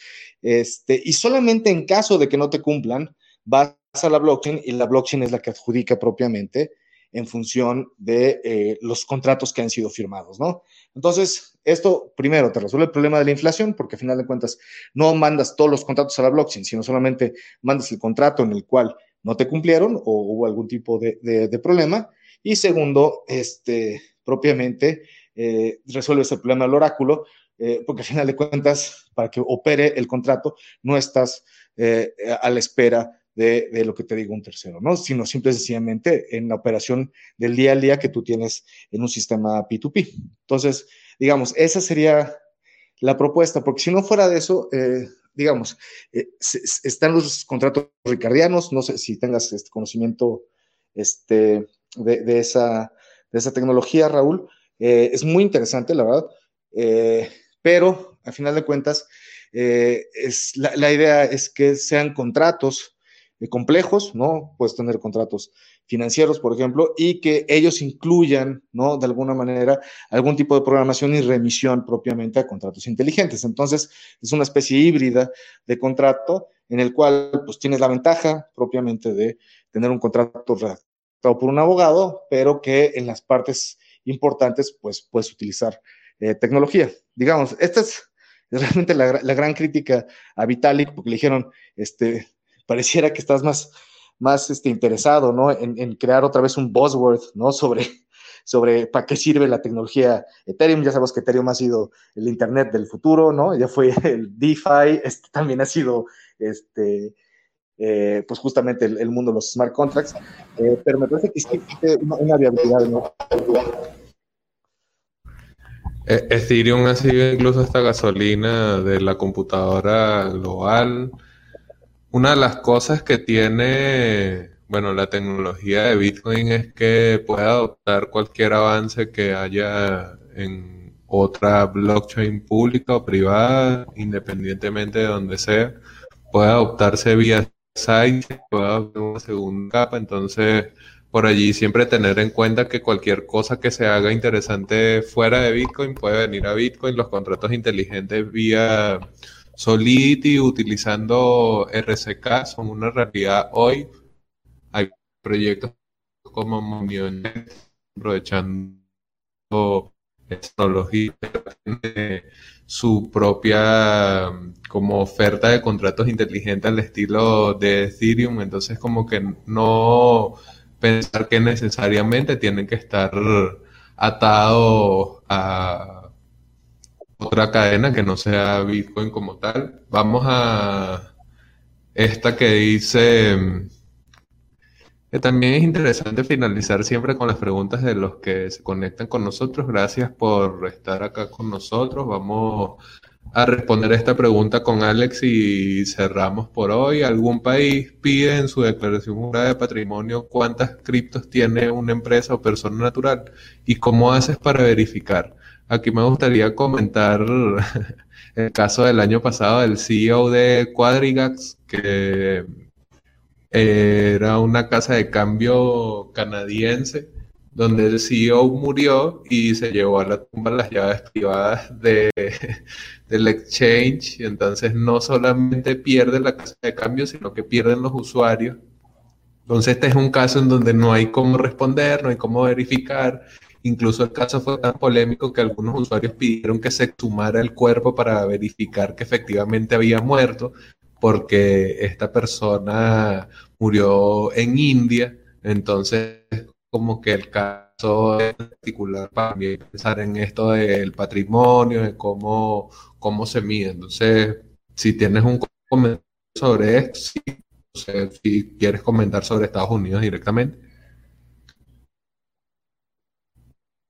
este, y solamente en caso de que no te cumplan, vas a la blockchain y la blockchain es la que adjudica propiamente en función de eh, los contratos que han sido firmados, ¿no? Entonces, esto primero te resuelve el problema de la inflación, porque a final de cuentas no mandas todos los contratos a la blockchain, sino solamente mandas el contrato en el cual no te cumplieron o hubo algún tipo de, problema. Y segundo, este, propiamente eh, resuelve ese problema del oráculo, eh, porque a final de cuentas, para que opere el contrato, no estás a la espera de, lo que te digo un tercero, ¿no? Sino simple y sencillamente en la operación del día a día que tú tienes en un sistema P2P. Entonces, digamos, esa sería la propuesta, porque si no fuera de eso, eh, digamos, eh, están los contratos ricardianos, no sé si tengas este conocimiento este, de, esa, de esa tecnología, Raúl. Eh, es muy interesante, la verdad, pero al final de cuentas, es, la, idea es que sean contratos complejos, ¿no? Puedes tener contratos financieros, por ejemplo, y que ellos incluyan, ¿no? De alguna manera, algún tipo de programación y remisión propiamente a contratos inteligentes. Entonces, es una especie híbrida de contrato en el cual, pues, tienes la ventaja propiamente de tener un contrato redactado por un abogado, pero que en las partes importantes, pues, puedes utilizar eh, tecnología. Digamos, esta es realmente la, gran crítica a Vitalik, porque le dijeron, este, pareciera que estás más, más este, interesado, ¿no? En, crear otra vez un buzzword, ¿no? Sobre, sobre para qué sirve la tecnología Ethereum. Ya sabemos que Ethereum ha sido el Internet del futuro, ¿no? Ya fue el DeFi, este también ha sido, este, eh, pues justamente el, mundo de los smart contracts, eh, pero me parece que sí una, una viabilidad, ¿no? E, Ethereum ha sido incluso esta gasolina de la computadora global una de las cosas que tiene, bueno, la tecnología de Bitcoin es que puede adoptar cualquier avance que haya en otra blockchain pública o privada, independientemente de donde sea. Puede adoptarse vía site, puede adoptar una segunda capa, entonces por allí siempre tener en cuenta que cualquier cosa que se haga interesante fuera de Bitcoin puede venir a Bitcoin, los contratos inteligentes vía Solidity utilizando RCK son una realidad hoy. Hay proyectos como Monionet aprovechando tecnología su propia como oferta de contratos inteligentes al estilo de Ethereum, entonces como que no pensar que necesariamente tienen que estar atados a otra cadena que no sea Bitcoin como tal. Vamos a esta que dice que también es interesante finalizar siempre con las preguntas de los que se conectan con nosotros. Gracias por estar acá con nosotros. Vamos a responder esta pregunta con Alex y cerramos por hoy. ¿Algún país pide en su declaración jurada de patrimonio cuántas criptos tiene una empresa o persona natural? ¿Y cómo haces para verificar? Aquí me gustaría comentar el caso del año pasado del CEO de Quadrigax, que era una casa de cambio canadiense, donde el CEO murió y se llevó a la tumba las llaves privadas de, del exchange. Y entonces no solamente pierde la casa de cambio, sino que pierden los usuarios. Entonces este es un caso en donde no hay cómo responder, no hay cómo verificar Incluso el caso fue tan polémico que algunos usuarios pidieron que se exhumara el cuerpo para verificar que efectivamente había muerto, porque esta persona murió en India. Entonces, como que el caso es particular para mí pensar en esto del patrimonio, de cómo, cómo se mide. Entonces, si tienes un comentario sobre esto, si quieres comentar sobre Estados Unidos directamente.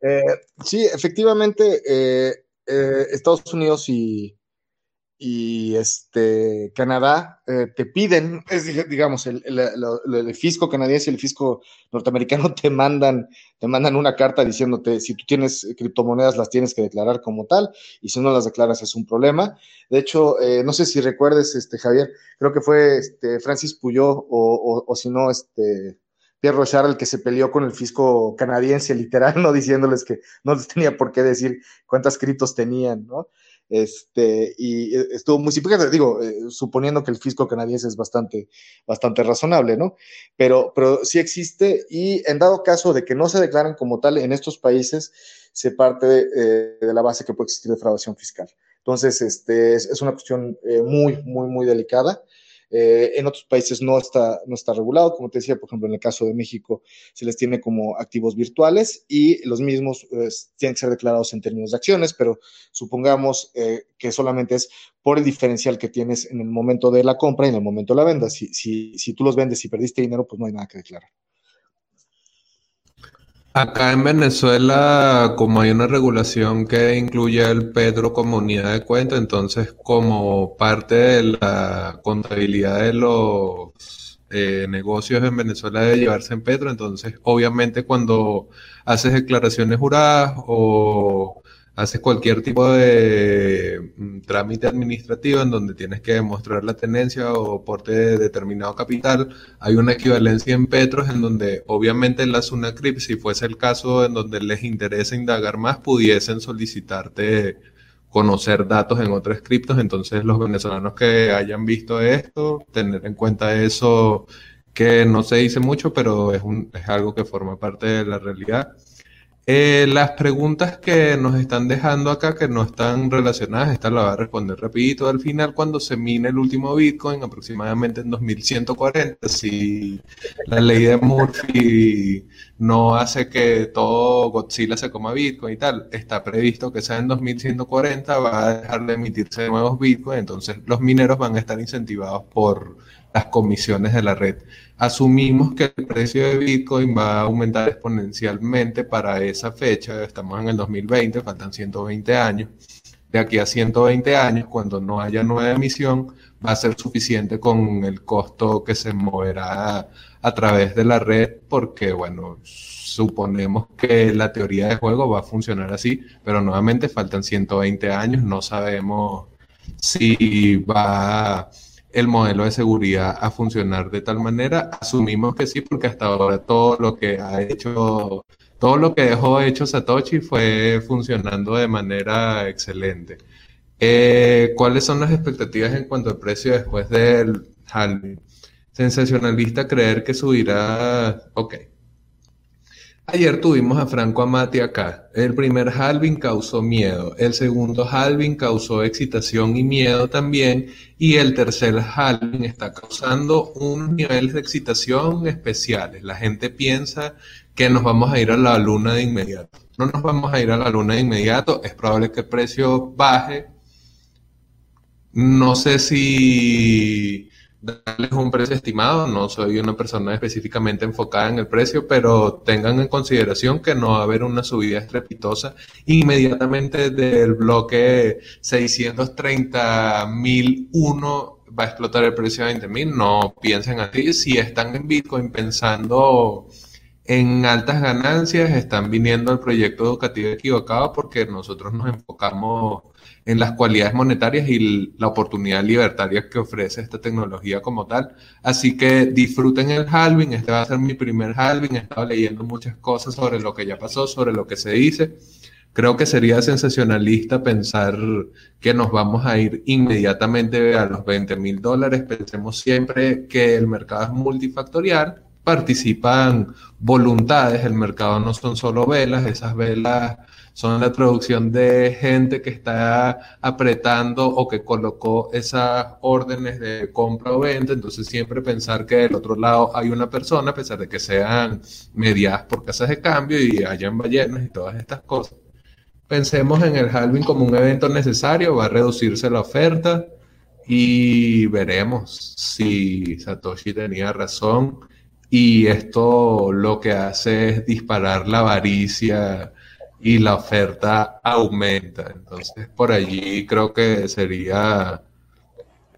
Eh, sí, efectivamente, eh, eh, Estados Unidos y, y este, Canadá te piden, digamos, el, el, fisco canadiense y el fisco norteamericano te mandan, te mandan una carta diciéndote si tú tienes criptomonedas las tienes que declarar como tal y si no las declaras es un problema. De hecho, no sé si recuerdes, este, Javier, creo que fue este, Francis Puyó o, o, o si no, este, Pierre Rochard el que se peleó con el fisco canadiense, literal, ¿no? Diciéndoles que no les tenía por qué decir cuántas criptos tenían, ¿no? Este, y eh, estuvo muy simple, digo, eh, suponiendo que el fisco canadiense es bastante, bastante razonable, ¿no? Pero, pero sí existe y en dado caso de que no se declaren como tal en estos países, se parte de, de la base que puede existir defraudación fiscal. Entonces, este, es, es una cuestión muy, muy, muy delicada. Eh, en otros países no está, no está regulado, como te decía, por ejemplo, en el caso de México se les tiene como activos virtuales y los mismos eh, tienen que ser declarados en términos de acciones, pero supongamos eh, que solamente es por el diferencial que tienes en el momento de la compra y en el momento de la venta. Si, si, si tú los vendes y perdiste dinero, pues no hay nada que declarar. Acá en Venezuela, como hay una regulación que incluye el Petro como unidad de cuenta, entonces como parte de la contabilidad de los eh, negocios en Venezuela debe llevarse en Petro, entonces obviamente cuando haces declaraciones juradas o haces cualquier tipo de mm, trámite administrativo en donde tienes que demostrar la tenencia o porte de determinado capital, hay una equivalencia en petros en donde obviamente la SUNACRIP, si fuese el caso en donde les interesa indagar más, pudiesen solicitarte conocer datos en otros criptos. Entonces los venezolanos que hayan visto esto, tener en cuenta eso que no se dice mucho, pero es, un, es algo que forma parte de la realidad. Eh, las preguntas que nos están dejando acá, que no están relacionadas, esta la va a responder rapidito al final cuando se mine el último Bitcoin, aproximadamente en 2140. Si la ley de Murphy no hace que todo Godzilla se coma Bitcoin y tal, está previsto que sea en 2140, va a dejar de emitirse nuevos Bitcoin, entonces los mineros van a estar incentivados por las comisiones de la red asumimos que el precio de Bitcoin va a aumentar exponencialmente para esa fecha, estamos en el 2020, faltan 120 años. De aquí a 120 años, cuando no haya nueva emisión, va a ser suficiente con el costo que se moverá a través de la red, porque, bueno, suponemos que la teoría de juego va a funcionar así, pero nuevamente faltan 120 años, no sabemos si va a el modelo de seguridad a funcionar de tal manera? Asumimos que sí, porque hasta ahora todo lo que ha hecho, todo lo que dejó hecho Satoshi fue funcionando de manera excelente. Eh, ¿Cuáles son las expectativas en cuanto al precio después del halving? Sensacionalista creer que subirá. Ok. Ayer tuvimos a Franco Amati acá. El primer halving causó miedo, el segundo halving causó excitación y miedo también, y el tercer halving está causando unos niveles de excitación especiales. La gente piensa que nos vamos a ir a la luna de inmediato. No nos vamos a ir a la luna de inmediato, es probable que el precio baje. No sé si darles un precio estimado, no soy una persona específicamente enfocada en el precio, pero tengan en consideración que no va a haber una subida estrepitosa inmediatamente del bloque 630.001 va a explotar el precio de 20.000, no piensen así, si están en Bitcoin pensando en altas ganancias, están viniendo al proyecto educativo equivocado porque nosotros nos enfocamos en las cualidades monetarias y la oportunidad libertaria que ofrece esta tecnología como tal. Así que disfruten el halving, este va a ser mi primer halving, he estado leyendo muchas cosas sobre lo que ya pasó, sobre lo que se dice. Creo que sería sensacionalista pensar que nos vamos a ir inmediatamente a los 20 mil dólares. Pensemos siempre que el mercado es multifactorial, participan voluntades, el mercado no son solo velas, esas velas son la traducción de gente que está apretando o que colocó esas órdenes de compra o venta, entonces siempre pensar que del otro lado hay una persona, a pesar de que sean mediadas por casas de cambio y hayan ballenas y todas estas cosas. Pensemos en el halving como un evento necesario, va a reducirse la oferta y veremos si Satoshi tenía razón y esto lo que hace es disparar la avaricia y la oferta aumenta. Entonces, por allí creo que sería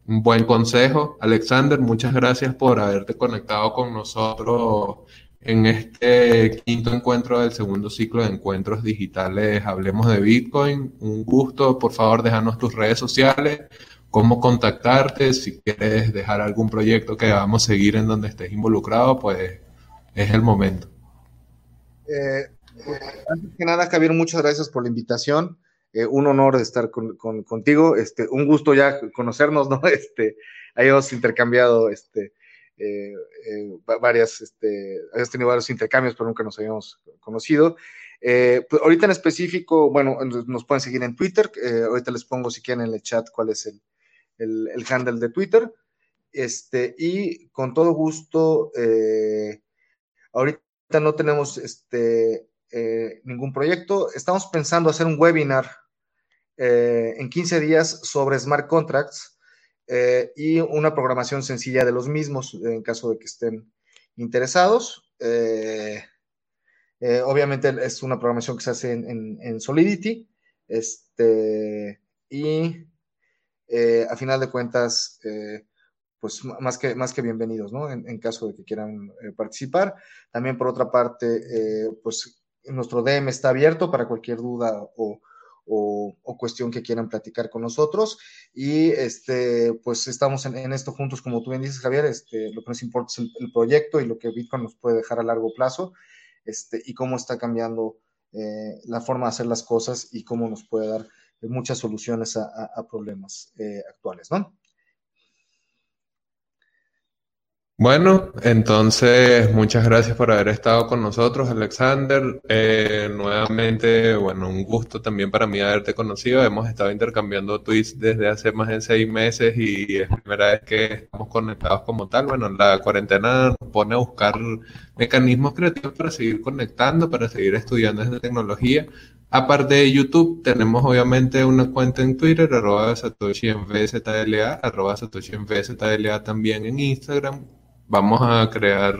un buen consejo. Alexander, muchas gracias por haberte conectado con nosotros en este quinto encuentro del segundo ciclo de encuentros digitales. Hablemos de Bitcoin. Un gusto. Por favor, déjanos tus redes sociales, cómo contactarte. Si quieres dejar algún proyecto que vamos a seguir en donde estés involucrado, pues es el momento. Eh, antes que nada, Javier, muchas gracias por la invitación. eh, un honor estar con, contigo, este, un gusto ya conocernos, ¿no? Este, hayamos intercambiado, este, eh, varias, este, hayas tenido varios intercambios, pero nunca nos habíamos conocido. Pues ahorita en específico, bueno, nos pueden seguir en Twitter, ahorita les pongo si quieren en el chat cuál es el, el, el handle de Twitter, este, y con todo gusto, ahorita no tenemos, este, eh, ningún proyecto. Estamos pensando hacer un webinar eh, en 15 días sobre smart contracts eh, y una programación sencilla de los mismos en caso de que estén interesados. obviamente es una programación que se hace en, Solidity. Este, y a final de cuentas, pues más que, más que bienvenidos, ¿no? En, caso de que quieran participar. También por otra parte, pues nuestro DM está abierto para cualquier duda o, cuestión que quieran platicar con nosotros. Y este, pues estamos en, esto juntos, como tú bien dices, Javier. Este, lo que nos importa es el, proyecto y lo que Bitcoin nos puede dejar a largo plazo este, y cómo está cambiando eh, la forma de hacer las cosas y cómo nos puede dar muchas soluciones a, problemas eh, actuales, ¿no? Bueno, entonces muchas gracias por haber estado con nosotros, Alexander. Eh, nuevamente, bueno, un gusto también para mí haberte conocido. Hemos estado intercambiando tweets desde hace más de seis meses y es la primera vez que estamos conectados como tal. Bueno, la cuarentena nos pone a buscar mecanismos creativos para seguir conectando, para seguir estudiando esta tecnología. Aparte de YouTube, tenemos obviamente una cuenta en Twitter, arroba Satoshi en VZLA, arroba Satoshi en VZLA también en Instagram. Vamos a crear,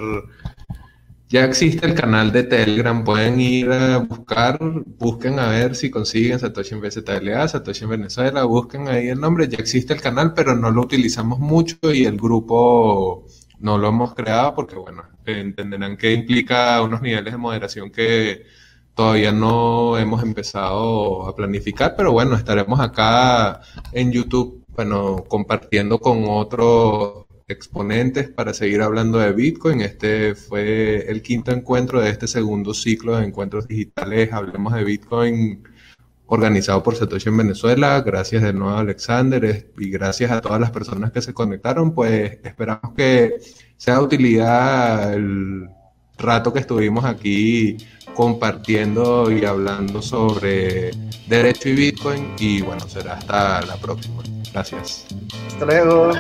ya existe el canal de Telegram, pueden ir a buscar, busquen a ver si consiguen Satoshi en VZLA, Satoshi en Venezuela, busquen ahí el nombre, ya existe el canal, pero no lo utilizamos mucho y el grupo no lo hemos creado porque, bueno, entenderán que implica unos niveles de moderación que todavía no hemos empezado a planificar, pero bueno, estaremos acá en YouTube, bueno, compartiendo con otros exponentes para seguir hablando de Bitcoin. Este fue el quinto encuentro de este segundo ciclo de encuentros digitales. Hablemos de Bitcoin organizado por Satoshi en Venezuela. Gracias de nuevo a Alexander y gracias a todas las personas que se conectaron. Pues esperamos que sea de utilidad el rato que estuvimos aquí compartiendo y hablando sobre derecho y Bitcoin. Y bueno, será hasta la próxima. Gracias. Hasta luego.